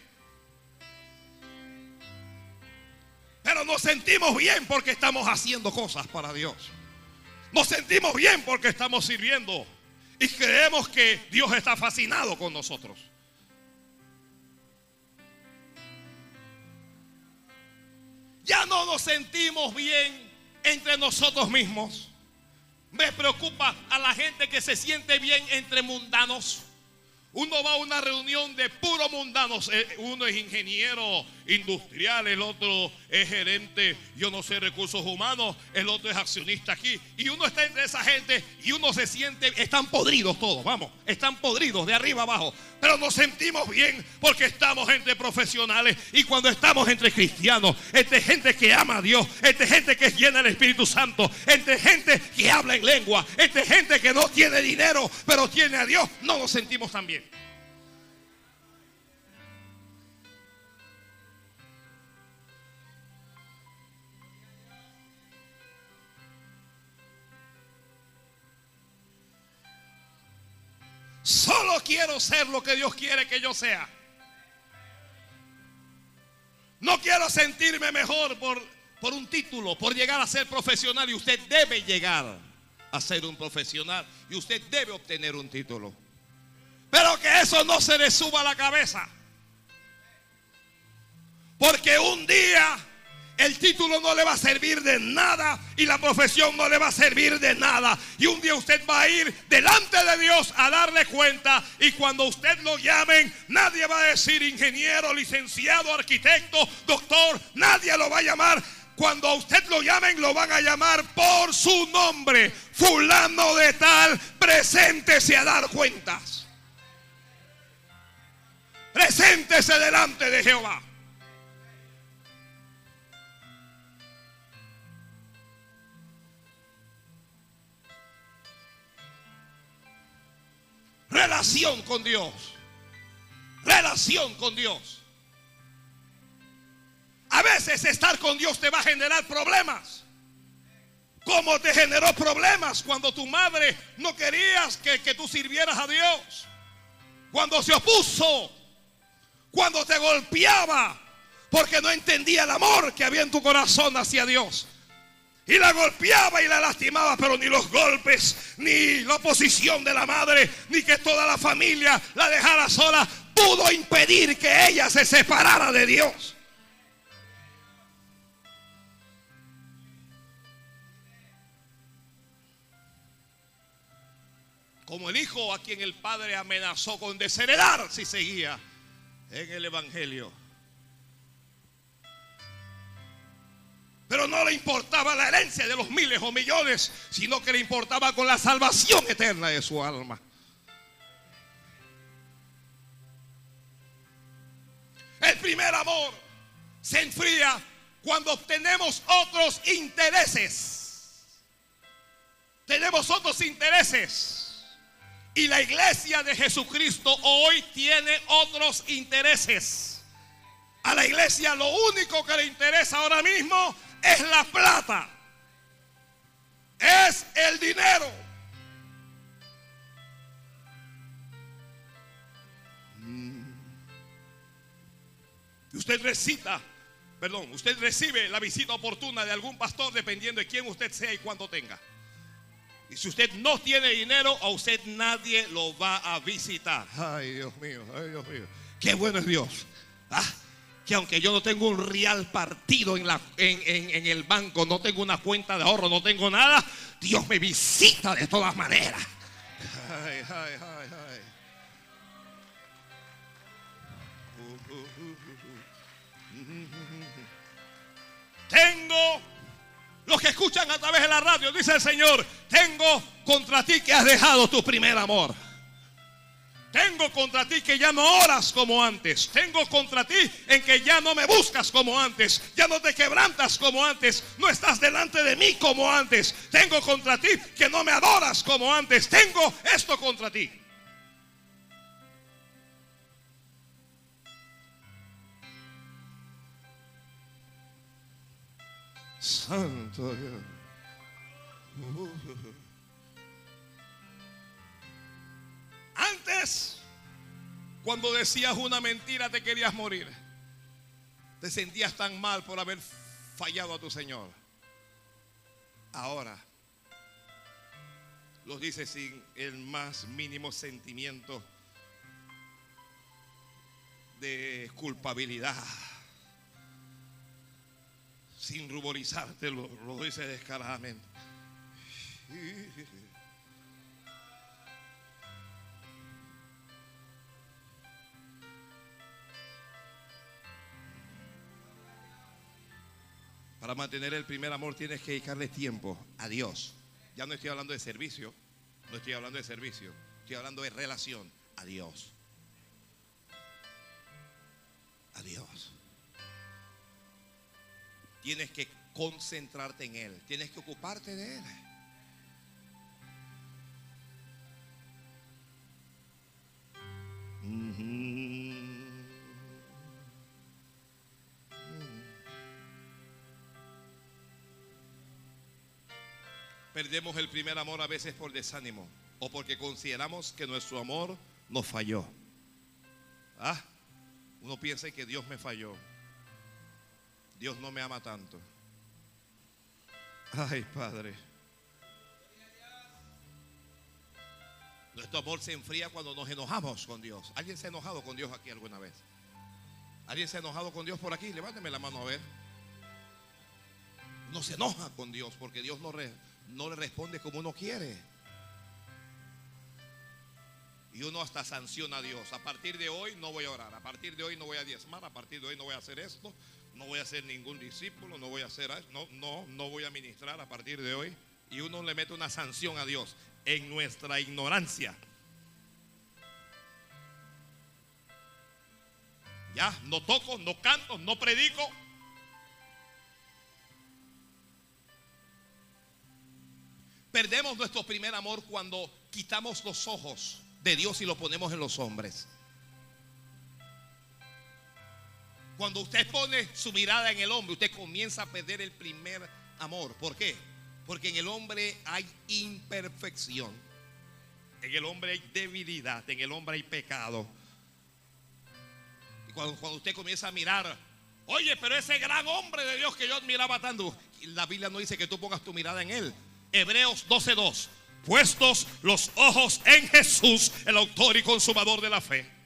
Pero nos sentimos bien porque estamos haciendo cosas para Dios. Nos sentimos bien porque estamos sirviendo. Y creemos que Dios está fascinado con nosotros. Ya no nos sentimos bien entre nosotros mismos. Me preocupa a la gente que se siente bien entre mundanos. Uno va a una reunión de puro mundanos. Eh, uno es ingeniero industrial, el otro es gerente, yo no sé, recursos humanos, el otro es accionista aquí. Y uno está entre esa gente y uno se siente, están podridos todos, vamos, están podridos de arriba abajo. Pero nos sentimos bien porque estamos entre profesionales y cuando estamos entre cristianos, entre gente que ama a Dios, entre gente que es llena del Espíritu Santo, entre gente que habla en lengua, entre gente que no tiene dinero, pero tiene a Dios, no nos sentimos tan bien. Solo quiero ser lo que Dios quiere que yo sea. No quiero sentirme mejor por, por un título, por llegar a ser profesional. Y usted debe llegar a ser un profesional. Y usted debe obtener un título. Pero que eso no se le suba a la cabeza. Porque un día el título no le va a servir de nada y la profesión no le va a servir de nada. Y un día usted va a ir delante de Dios a darle cuenta y cuando usted lo llamen, nadie va a decir ingeniero, licenciado, arquitecto, doctor, nadie lo va a llamar. Cuando a usted lo llamen, lo van a llamar por su nombre. Fulano de tal, preséntese a dar cuentas. Preséntese delante de Jehová. Relación con Dios. Relación con Dios. A veces estar con Dios te va a generar problemas. Como te generó problemas cuando tu madre no querías que, que tú sirvieras a Dios. Cuando se opuso. Cuando te golpeaba. Porque no entendía el amor que había en tu corazón hacia Dios y la golpeaba y la lastimaba, pero ni los golpes, ni la oposición de la madre, ni que toda la familia la dejara sola, pudo impedir que ella se separara de Dios. Como el hijo a quien el padre amenazó con desheredar si seguía en el Evangelio. Pero no le importaba la herencia de los miles o millones, sino que le importaba con la salvación eterna de su alma. El primer amor se enfría cuando obtenemos otros intereses. Tenemos otros intereses. Y la iglesia de Jesucristo hoy tiene otros intereses. A la iglesia lo único que le interesa ahora mismo es la plata, es el dinero. Mm. Y usted recita perdón, usted recibe la visita oportuna de algún pastor dependiendo de quién usted sea y cuánto tenga. Y si usted no tiene dinero, a usted nadie lo va a visitar. Ay, Dios mío, ay, Dios mío. Qué bueno es Dios. Ah, que aunque yo no tengo un real partido en, la, en, en el banco, no tengo una cuenta de ahorro, no tengo nada, Dios me visita de todas maneras. Ay, ay, ay, ay. Tengo los que escuchan a través de la radio, dice el Señor, tengo contra ti que has dejado tu primer amor. Tengo contra ti que ya no oras como antes. Tengo contra ti en que ya no me buscas como antes. Ya no te quebrantas como antes. No estás delante de mí como antes. Tengo contra ti que no me adoras como antes. Tengo esto contra ti. Santo Dios. Antes, cuando decías una mentira, te querías morir. Te sentías tan mal por haber fallado a tu Señor. Ahora, lo dices sin el más mínimo sentimiento de culpabilidad sin ruborizarte, lo, lo dice descaradamente. Para mantener el primer amor tienes que dedicarle tiempo a Dios. Ya no estoy hablando de servicio, no estoy hablando de servicio, estoy hablando de relación a Dios. A Dios. Tienes que concentrarte en Él, tienes que ocuparte de Él. Perdemos el primer amor a veces por desánimo o porque consideramos que nuestro amor nos falló. Ah, uno piensa que Dios me falló. Dios no me ama tanto. Ay, Padre. Nuestro amor se enfría cuando nos enojamos con Dios. ¿Alguien se ha enojado con Dios aquí alguna vez? ¿Alguien se ha enojado con Dios por aquí? Levánteme la mano a ver. No se enoja con Dios porque Dios no, no le responde como uno quiere. Y uno hasta sanciona a Dios. A partir de hoy no voy a orar. A partir de hoy no voy a diezmar. A partir de hoy no voy a hacer esto no voy a ser ningún discípulo, no voy a hacer, no, no, no voy a ministrar a partir de hoy. Y uno le mete una sanción a Dios en nuestra ignorancia. Ya, no toco, no canto, no predico. Perdemos nuestro primer amor cuando quitamos los ojos de Dios y lo ponemos en los hombres. Cuando usted pone su mirada en el hombre, usted comienza a perder el primer amor. ¿Por qué? Porque en el hombre hay imperfección. En el hombre hay debilidad. En el hombre hay pecado. Y cuando, usted comienza a mirar, oye, pero ese gran hombre de Dios que yo admiraba tanto, la Biblia no dice que tú pongas tu mirada en él. Hebreos 12:2. Puestos los ojos en Jesús, el autor y consumador de la fe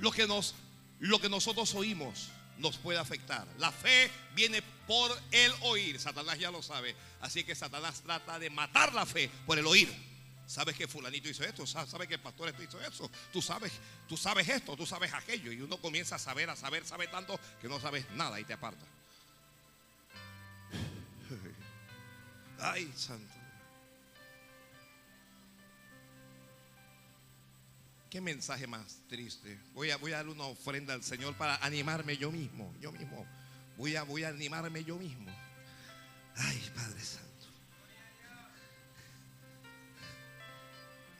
lo que, nos, lo que nosotros oímos nos puede afectar. La fe viene por el oír. Satanás ya lo sabe. Así que Satanás trata de matar la fe por el oír. Sabes que fulanito hizo esto, sabes que el pastor hizo eso, tú sabes, tú sabes esto, tú sabes aquello. Y uno comienza a saber, a saber, sabe tanto que no sabes nada y te aparta. Ay, santo. Qué mensaje más triste. Voy a, voy a dar una ofrenda al Señor para animarme yo mismo. Yo mismo. Voy a, voy a animarme yo mismo. Ay, Padre Santo.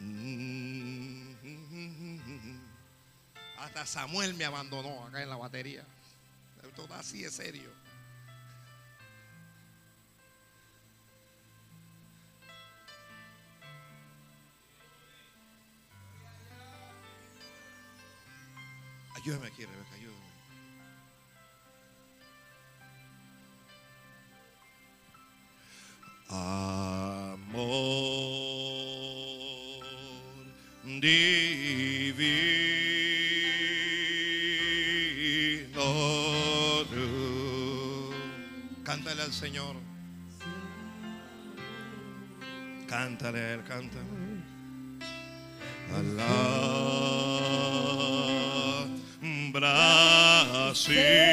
Mm. Hasta Samuel me abandonó acá en la batería. Esto así es serio. Ayúdame aquí, Rebeca. Divino. Cántale al Señor. Cántale Él, canta. Alhambra celestial.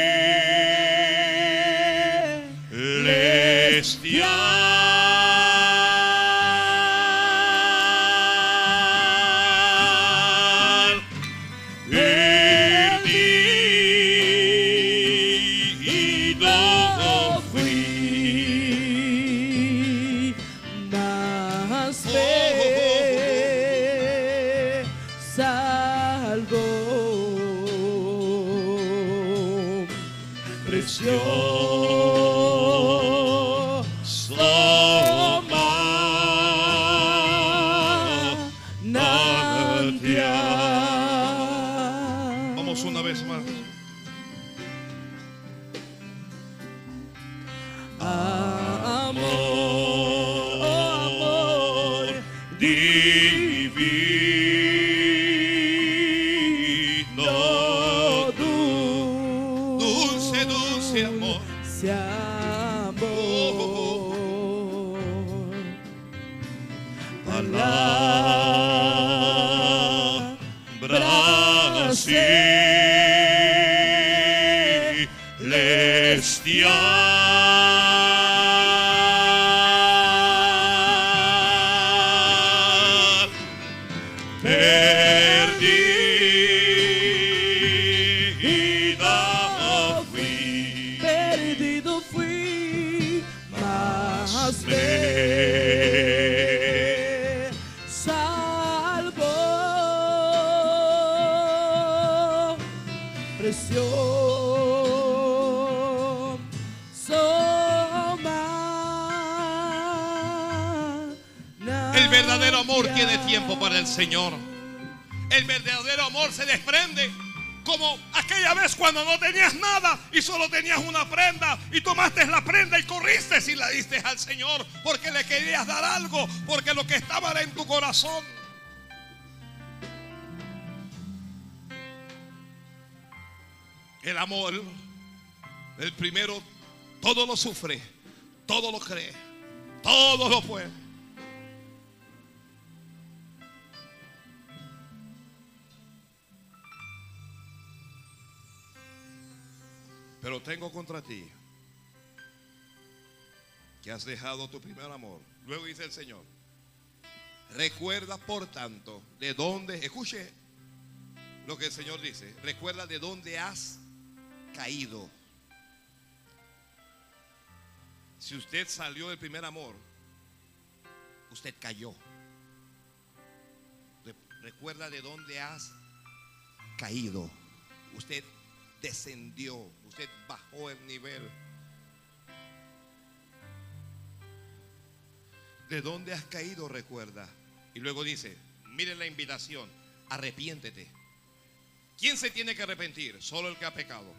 El verdadero amor tiene tiempo para el Señor. El verdadero amor se desprende como aquella vez cuando no tenías nada y solo tenías una prenda y tomaste la prenda y corriste y la diste al Señor porque le querías dar algo, porque lo que estaba era en tu corazón. El amor, el primero, todo lo sufre, todo lo cree, todo lo puede. Pero tengo contra ti que has dejado tu primer amor. Luego dice el Señor, recuerda por tanto de dónde, escuche lo que el Señor dice, recuerda de dónde has caído. Si usted salió del primer amor, usted cayó. Re- Recuerda de dónde has caído. Usted descendió, usted bajó el nivel. ¿De dónde has caído? Recuerda. Y luego dice, miren la invitación, arrepiéntete. ¿Quién se tiene que arrepentir? Solo el que ha pecado.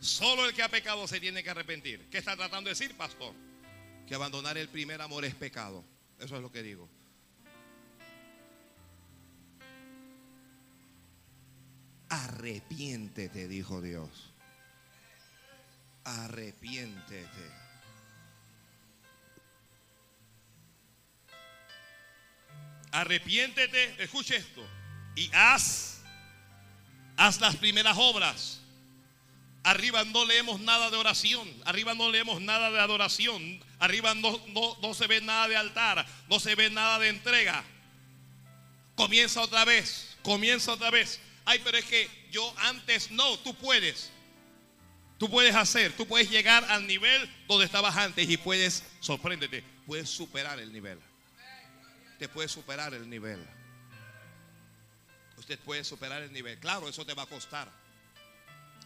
Solo el que ha pecado se tiene que arrepentir. ¿Qué está tratando de decir, pastor? Que abandonar el primer amor es pecado. Eso es lo que digo. Arrepiéntete, dijo Dios. Arrepiéntete. Arrepiéntete, escuche esto, y haz, haz las primeras obras. Arriba no leemos nada de oración, arriba no leemos nada de adoración, arriba no, no, no se ve nada de altar, no se ve nada de entrega. Comienza otra vez, comienza otra vez. Ay, pero es que yo antes no, tú puedes. Tú puedes hacer, tú puedes llegar al nivel donde estabas antes y puedes, sorpréndete, puedes superar el nivel. Te puedes superar el nivel. Usted puede superar el nivel. Claro, eso te va a costar.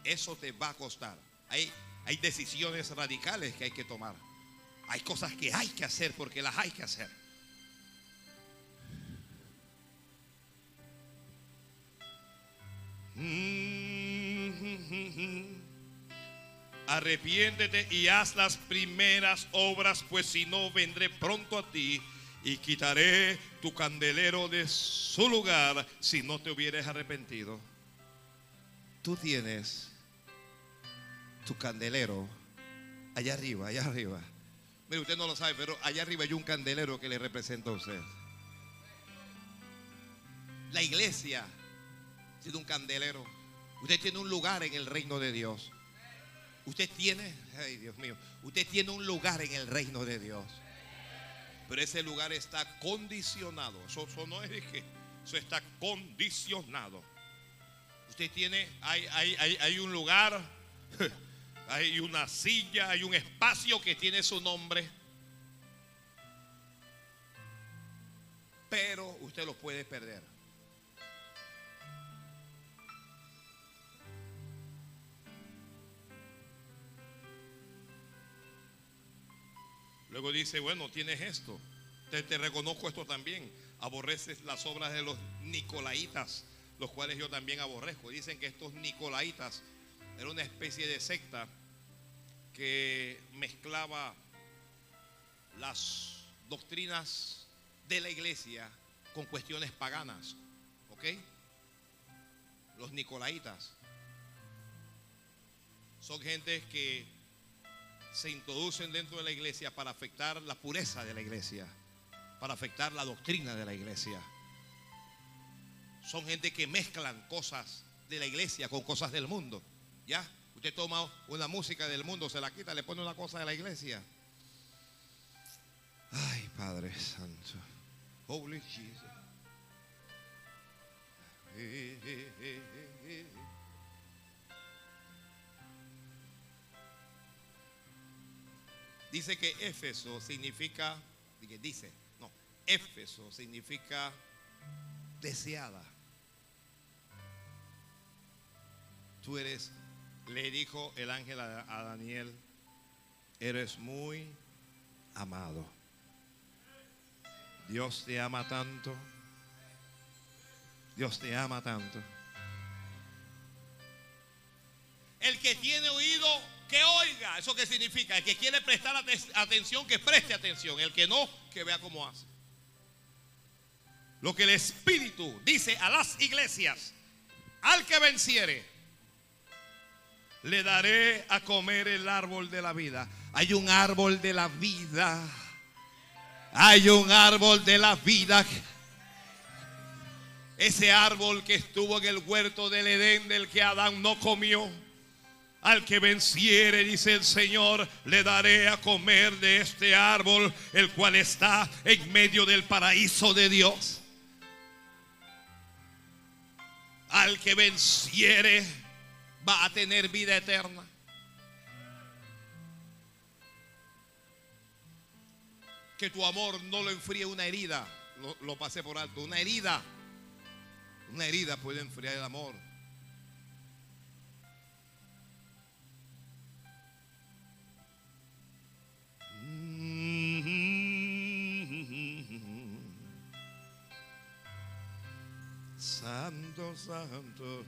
Eso te va a costar. Hay, hay decisiones radicales que hay que tomar. Hay cosas que hay que hacer porque las hay que hacer. Arrepiéntete y haz las primeras obras, pues si no vendré pronto a ti y quitaré tu candelero de su lugar si no te hubieres arrepentido. Tú tienes tu candelero allá arriba, allá arriba. Mire, usted no lo sabe, pero allá arriba hay un candelero que le representa a usted. La iglesia tiene un candelero. Usted tiene un lugar en el reino de Dios. Usted tiene, ay Dios mío, usted tiene un lugar en el reino de Dios. Pero ese lugar está condicionado. Eso, eso no es que, eso está condicionado. Usted tiene, hay, hay, hay, hay un lugar, hay una silla, hay un espacio que tiene su nombre. Pero usted lo puede perder. Luego dice, bueno, tienes esto. Te, reconozco esto también. Aborreces las obras de los nicolaitas, los cuales yo también aborrezco. Dicen que estos nicolaitas eran una especie de secta que mezclaba las doctrinas de la iglesia con cuestiones paganas. ¿Ok? Los nicolaitas son gente que se introducen dentro de la iglesia para afectar la pureza de la iglesia, para afectar la doctrina de la iglesia. Son gente que mezclan cosas de la iglesia con cosas del mundo. ¿Ya? Usted toma una música del mundo, se la quita, le pone una cosa de la iglesia. Ay, Padre Santo. Holy Jesus. Dice que Éfeso significa, dice, no, Éfeso significa deseada. Tú eres, le dijo el ángel a, a Daniel, eres muy amado. Dios te ama tanto. Dios te ama tanto. El que tiene oído, que oiga. ¿Eso qué significa? El que quiere prestar atención, que preste atención. El que no, que vea cómo hace. Lo que el Espíritu dice a las iglesias, al que venciere, le daré a comer el árbol de la vida. Hay un árbol de la vida. Hay un árbol de la vida. Ese árbol que estuvo en el huerto del Edén del que Adán no comió. Al que venciere, dice el Señor, le daré a comer de este árbol, el cual está en medio del paraíso de Dios. Al que venciere, va a tener vida eterna. Que tu amor no lo enfríe una herida. Lo, lo pasé por alto. Una herida. Una herida puede enfriar el amor. Santo, santo.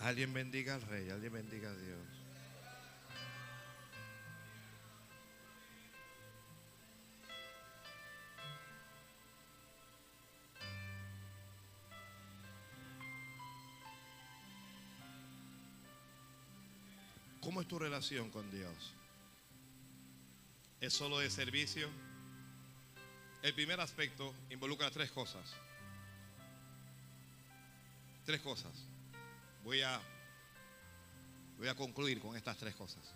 Alguien bendiga al rey, alguien bendiga a Dios. ¿Cómo es tu relación con Dios? ¿Es solo de servicio? El primer aspecto involucra tres cosas. Tres cosas. Voy a, voy a concluir con estas tres cosas.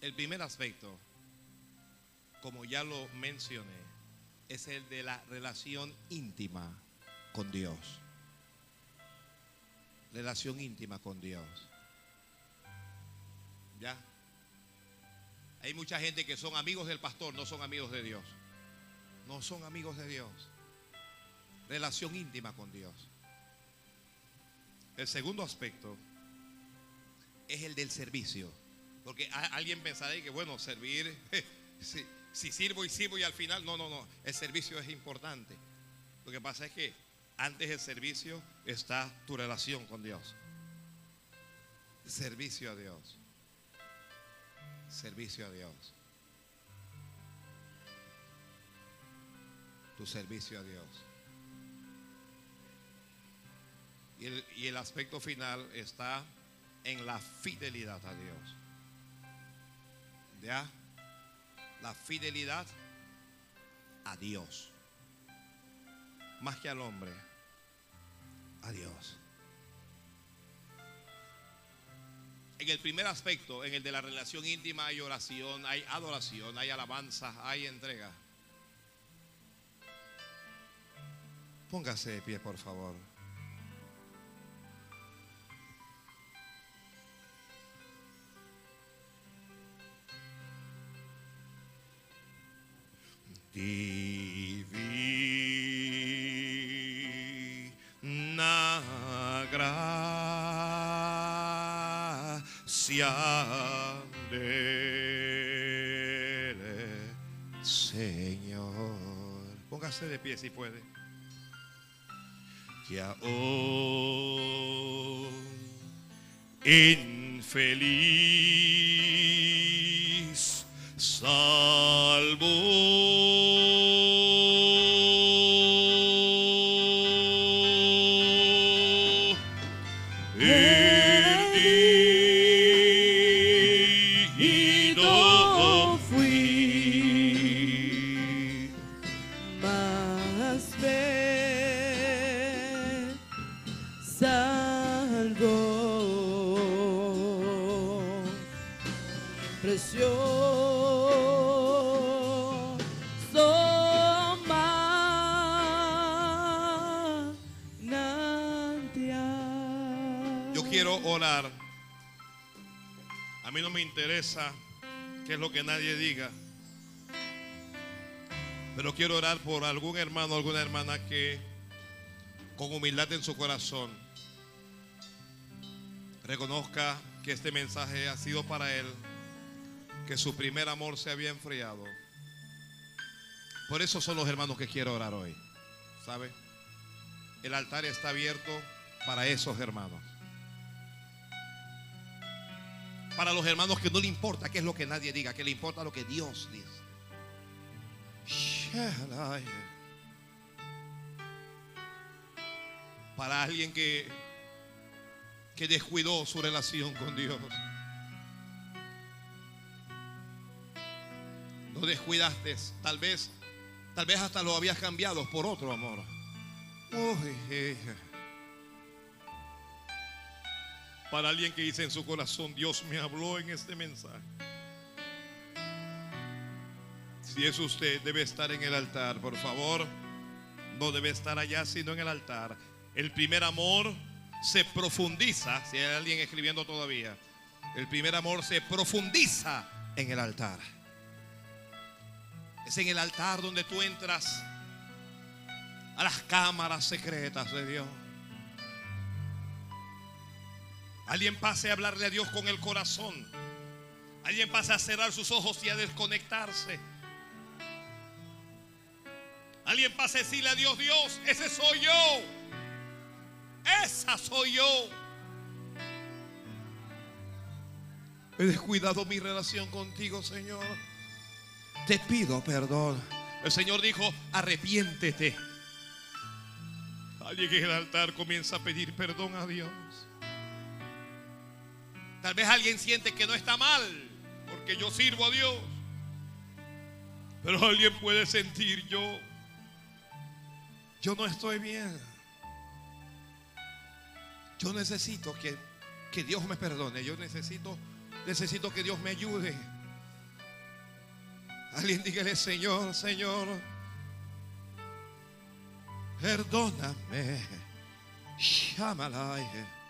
El primer aspecto, como ya lo mencioné, es el de la relación íntima con Dios. Relación íntima con Dios. ¿Ya? Hay mucha gente que son amigos del pastor, no son amigos de Dios. No son amigos de Dios. Relación íntima con Dios. El segundo aspecto es el del servicio. Porque alguien pensará que, bueno, servir, si sirvo y sirvo y al final, no, no, no, el servicio es importante. Lo que pasa es que antes del servicio está tu relación con Dios. Servicio a Dios. Servicio a Dios. Tu servicio a Dios. Y el, y el aspecto final está en la fidelidad a Dios. ¿Ya? La fidelidad a Dios. Más que al hombre. A Dios. En el primer aspecto, en el de la relación íntima, hay oración, hay adoración, hay alabanza, hay entrega. Póngase de pie, por favor. Divina gracia del Señor. Póngase de pie si puede. Que aún infeliz salvo qué es lo que nadie diga. Pero quiero orar por algún hermano alguna hermana que con humildad en su corazón reconozca que este mensaje ha sido para él, que su primer amor se había enfriado. Por eso son los hermanos que quiero orar hoy. ¿Sabe? El altar está abierto para esos hermanos. Para los hermanos que no le importa qué es lo que nadie diga, que le importa lo que Dios dice. Para alguien que, que descuidó su relación con Dios. No descuidaste, tal vez, tal vez hasta lo habías cambiado por otro amor. Uy, Para alguien que dice en su corazón, Dios me habló en este mensaje. Si es usted, debe estar en el altar, por favor. No debe estar allá, sino en el altar. El primer amor se profundiza, si hay alguien escribiendo todavía, el primer amor se profundiza en el altar. Es en el altar donde tú entras a las cámaras secretas de Dios. Alguien pase a hablarle a Dios con el corazón. Alguien pase a cerrar sus ojos y a desconectarse. Alguien pase a decirle a Dios, Dios, ese soy yo. Esa soy yo. He descuidado mi relación contigo, Señor. Te pido perdón. El Señor dijo, arrepiéntete. Alguien en el altar comienza a pedir perdón a Dios. Tal vez alguien siente que no está mal, porque yo sirvo a Dios. Pero alguien puede sentir yo, yo no estoy bien. Yo necesito que, que Dios me perdone. Yo necesito, necesito que Dios me ayude. Alguien dígale, Señor, Señor, perdóname. Shamalai.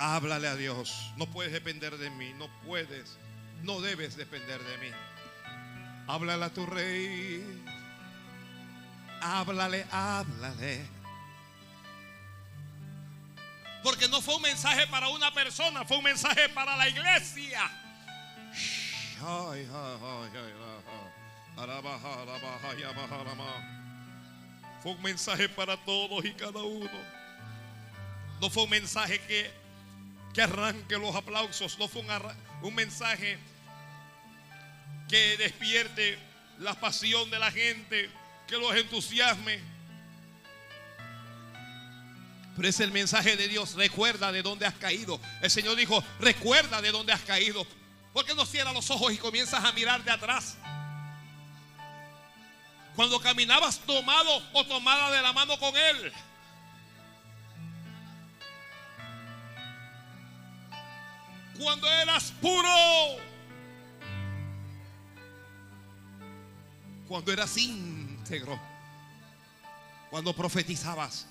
Háblale a Dios. No puedes depender de mí. No puedes. No debes depender de mí. Háblale a tu rey. Háblale, háblale. Porque no fue un mensaje para una persona, fue un mensaje para la iglesia. Fue un mensaje para todos y cada uno. No fue un mensaje que, que arranque los aplausos. No fue un, mensaje que despierte la pasión de la gente, que los entusiasme. Pero es el mensaje de Dios. Recuerda de dónde has caído. El Señor dijo, recuerda de dónde has caído. ¿Por qué no cierras los ojos y comienzas a mirar de atrás? Cuando caminabas tomado o tomada de la mano con Él. Cuando eras puro. Cuando eras íntegro. Cuando profetizabas.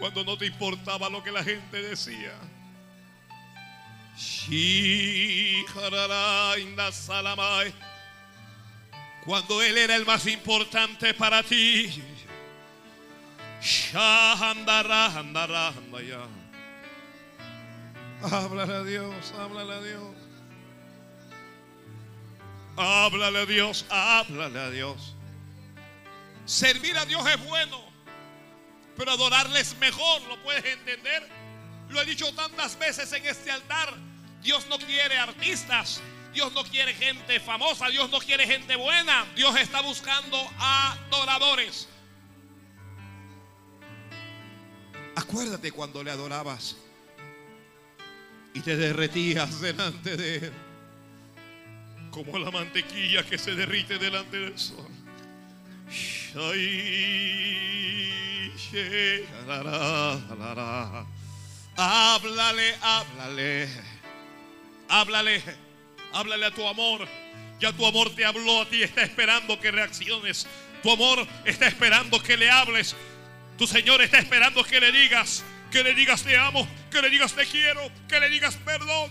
Cuando no te importaba lo que la gente decía. Cuando Él era el más importante para ti. Háblale a Dios, háblale a Dios. Háblale a Dios, háblale a Dios. Servir a Dios es bueno, pero adorarle es mejor, ¿lo puedes entender? Lo he dicho tantas veces en este altar. Dios no quiere artistas, Dios no quiere gente famosa, Dios no quiere gente buena. Dios está buscando adoradores. Acuérdate cuando le adorabas y te derretías delante de Él como la mantequilla que se derrite delante del sol. Háblale, háblale, háblale, háblale a tu amor. Ya tu amor te habló a ti, está esperando que reacciones. Tu amor está esperando que le hables. Tu Señor está esperando que le digas, que le digas te amo, que le digas te quiero, que le digas perdón.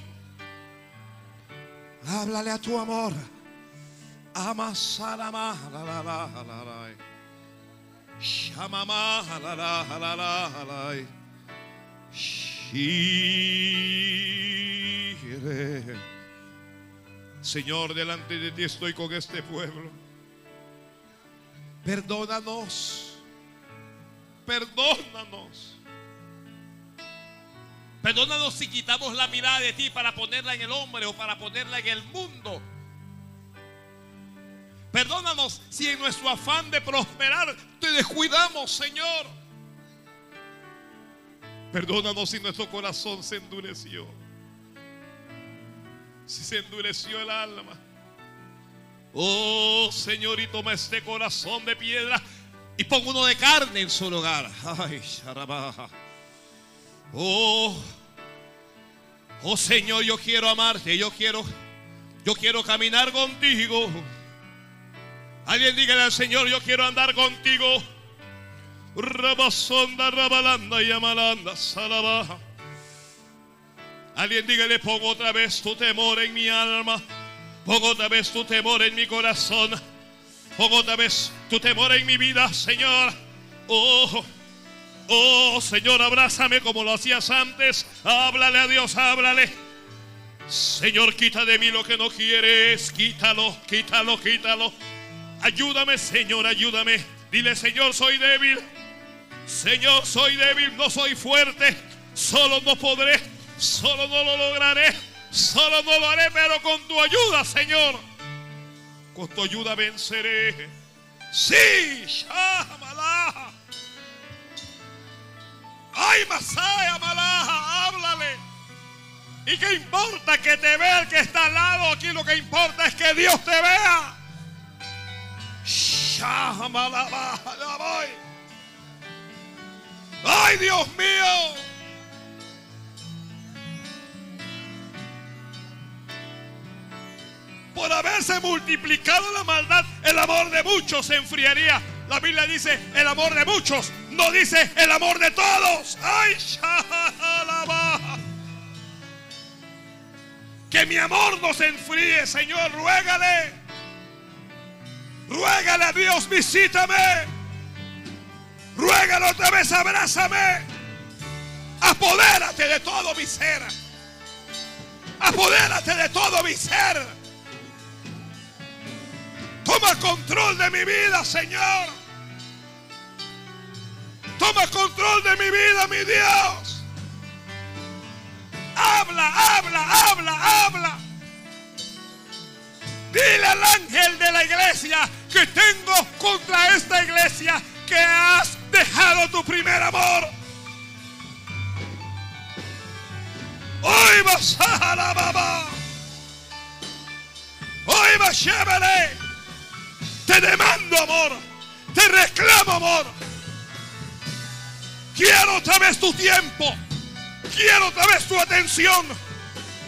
Háblale a tu amor. Señor, delante de ti estoy con este pueblo. Perdónanos. Perdónanos. Perdónanos si quitamos la mirada de ti para ponerla en el hombre o para ponerla en el mundo. Perdónanos si en nuestro afán de prosperar te descuidamos, Señor. Perdónanos si nuestro corazón se endureció. Si se endureció el alma. Oh, Señor, y toma este corazón de piedra y pon uno de carne en su lugar. Ay. Oh, oh Señor, yo quiero amarte, yo quiero, yo quiero caminar contigo. Alguien dígale al Señor, yo quiero andar contigo. Rabasonda, rabalanda y amalanda, salabaja. Alguien dígale, pongo otra vez tu temor en mi alma. Pongo otra vez tu temor en mi corazón. Otra vez tu temor en mi vida, Señor. Oh, oh, Señor, abrázame como lo hacías antes. Háblale a Dios, háblale. Señor, quita de mí lo que no quieres. Quítalo, quítalo, quítalo. Ayúdame, Señor, ayúdame. Dile, Señor, soy débil. Señor, soy débil, no soy fuerte. Solo no podré, solo no lo lograré. Solo no lo haré, pero con tu ayuda, Señor. Tu ayuda venceré. Sí, Shamalaha. Ay, Masaya, Malaha, háblale. ¿Y qué importa que te vea el que está al lado? Aquí lo que importa es que Dios te vea. Shamalaba, ya voy. Ay, Dios mío. Por haberse multiplicado la maldad, el amor de muchos se enfriaría. La Biblia dice el amor de muchos, no dice el amor de todos. Ay, shalaba. Que mi amor no se enfríe, Señor, ruégale. Ruégale a Dios, visítame. Ruégalo otra vez, abrázame. Apodérate de todo mi ser. Apodérate de todo mi ser. Toma control de mi vida, Señor. Toma control de mi vida, mi Dios. Habla, habla, habla, habla. Dile al ángel de la iglesia que tengo contra esta iglesia que has dejado tu primer amor. Hoy vas a la mamá. Hoy vas a Te demando amor. Te reclamo amor. Quiero otra vez tu tiempo. Quiero otra vez tu atención.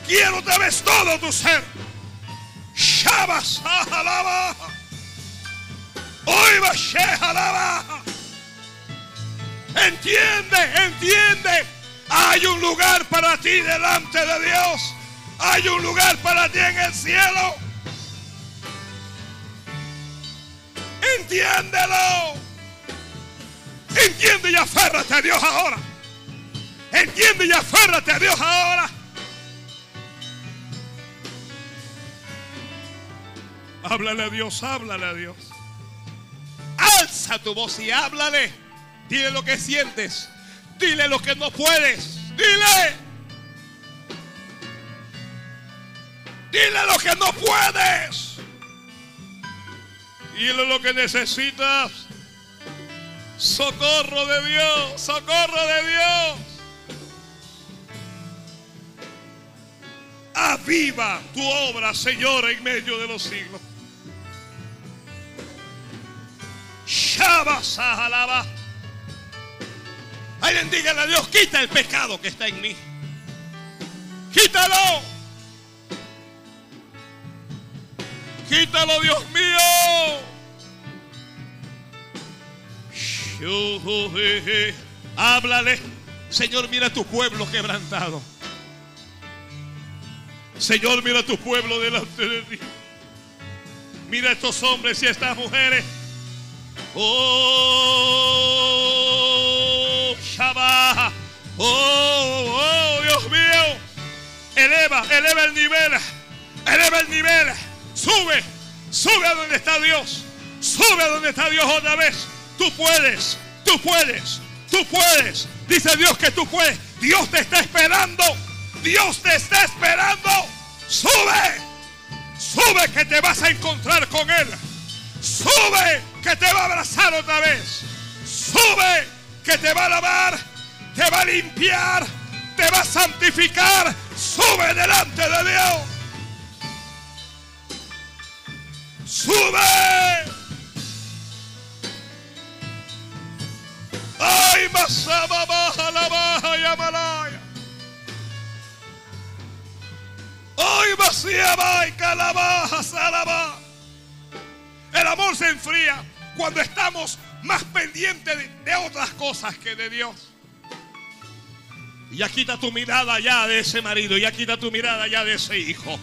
Quiero otra vez todo tu ser. Shabas alaba. Hoy vas a Entiende, entiende hay un lugar para ti delante de Dios. Hay un lugar para ti en el cielo. Entiéndelo. Entiende y aférrate a Dios ahora. Entiende y aférrate a Dios ahora. Háblale a Dios, háblale a Dios. Alza tu voz y háblale. Dile lo que sientes. Dile lo que no puedes. Dile. Dile lo que no puedes. Dile lo que necesitas. Socorro de Dios. Socorro de Dios. Aviva tu obra, Señor, en medio de los siglos. Alaba. Ay, bendígale a Dios, quita el pecado que está en mí. Quítalo. Quítalo, Dios mío. Háblale. Señor, mira tu pueblo quebrantado. Señor, mira tu pueblo delante de ti. Mira estos hombres y estas mujeres. Oh. Oh, oh, Dios mío. Eleva, eleva el nivel. Eleva el nivel. Sube, sube a donde está Dios. Sube a donde está Dios otra vez. Tú puedes, tú puedes, tú puedes. Dice Dios que tú puedes. Dios te está esperando. Dios te está esperando. Sube, sube que te vas a encontrar con Él. Sube que te va a abrazar otra vez. Sube que te va a lavar, te va a limpiar, te va a santificar. Sube delante de Dios. Sube. Ay, masaba baja la baja y amalaya. Hoy vacía va calabaja salaba. El amor se enfría cuando estamos más pendiente de, otras cosas que de Dios. Y ya quita tu mirada ya de ese marido, ya quita tu mirada ya de ese hijo.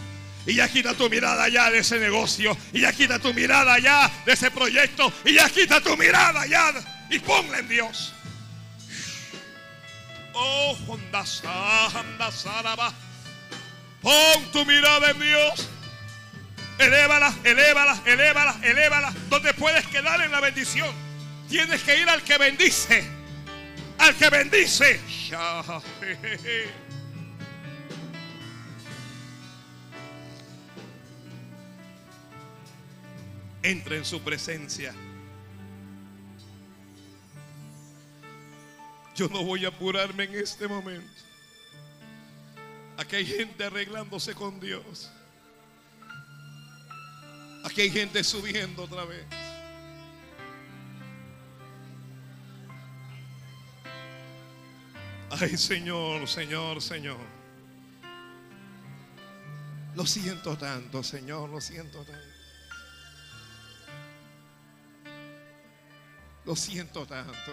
Y ya quita tu mirada ya de ese negocio. Y ya quita tu mirada ya de ese proyecto. Y ya quita tu mirada ya. Y ponla en Dios. Oh, Pon tu mirada en Dios. Elévala, elévala, elévala, elévala. Donde puedes quedar en la bendición. Tienes que ir al que bendice. Al que bendice. Entra en su presencia. Yo no voy a apurarme en este momento. Aquí hay gente arreglándose con Dios. Aquí hay gente subiendo otra vez. Ay, Señor, Señor, Señor. Lo siento tanto, Señor, lo siento tanto. Lo siento tanto.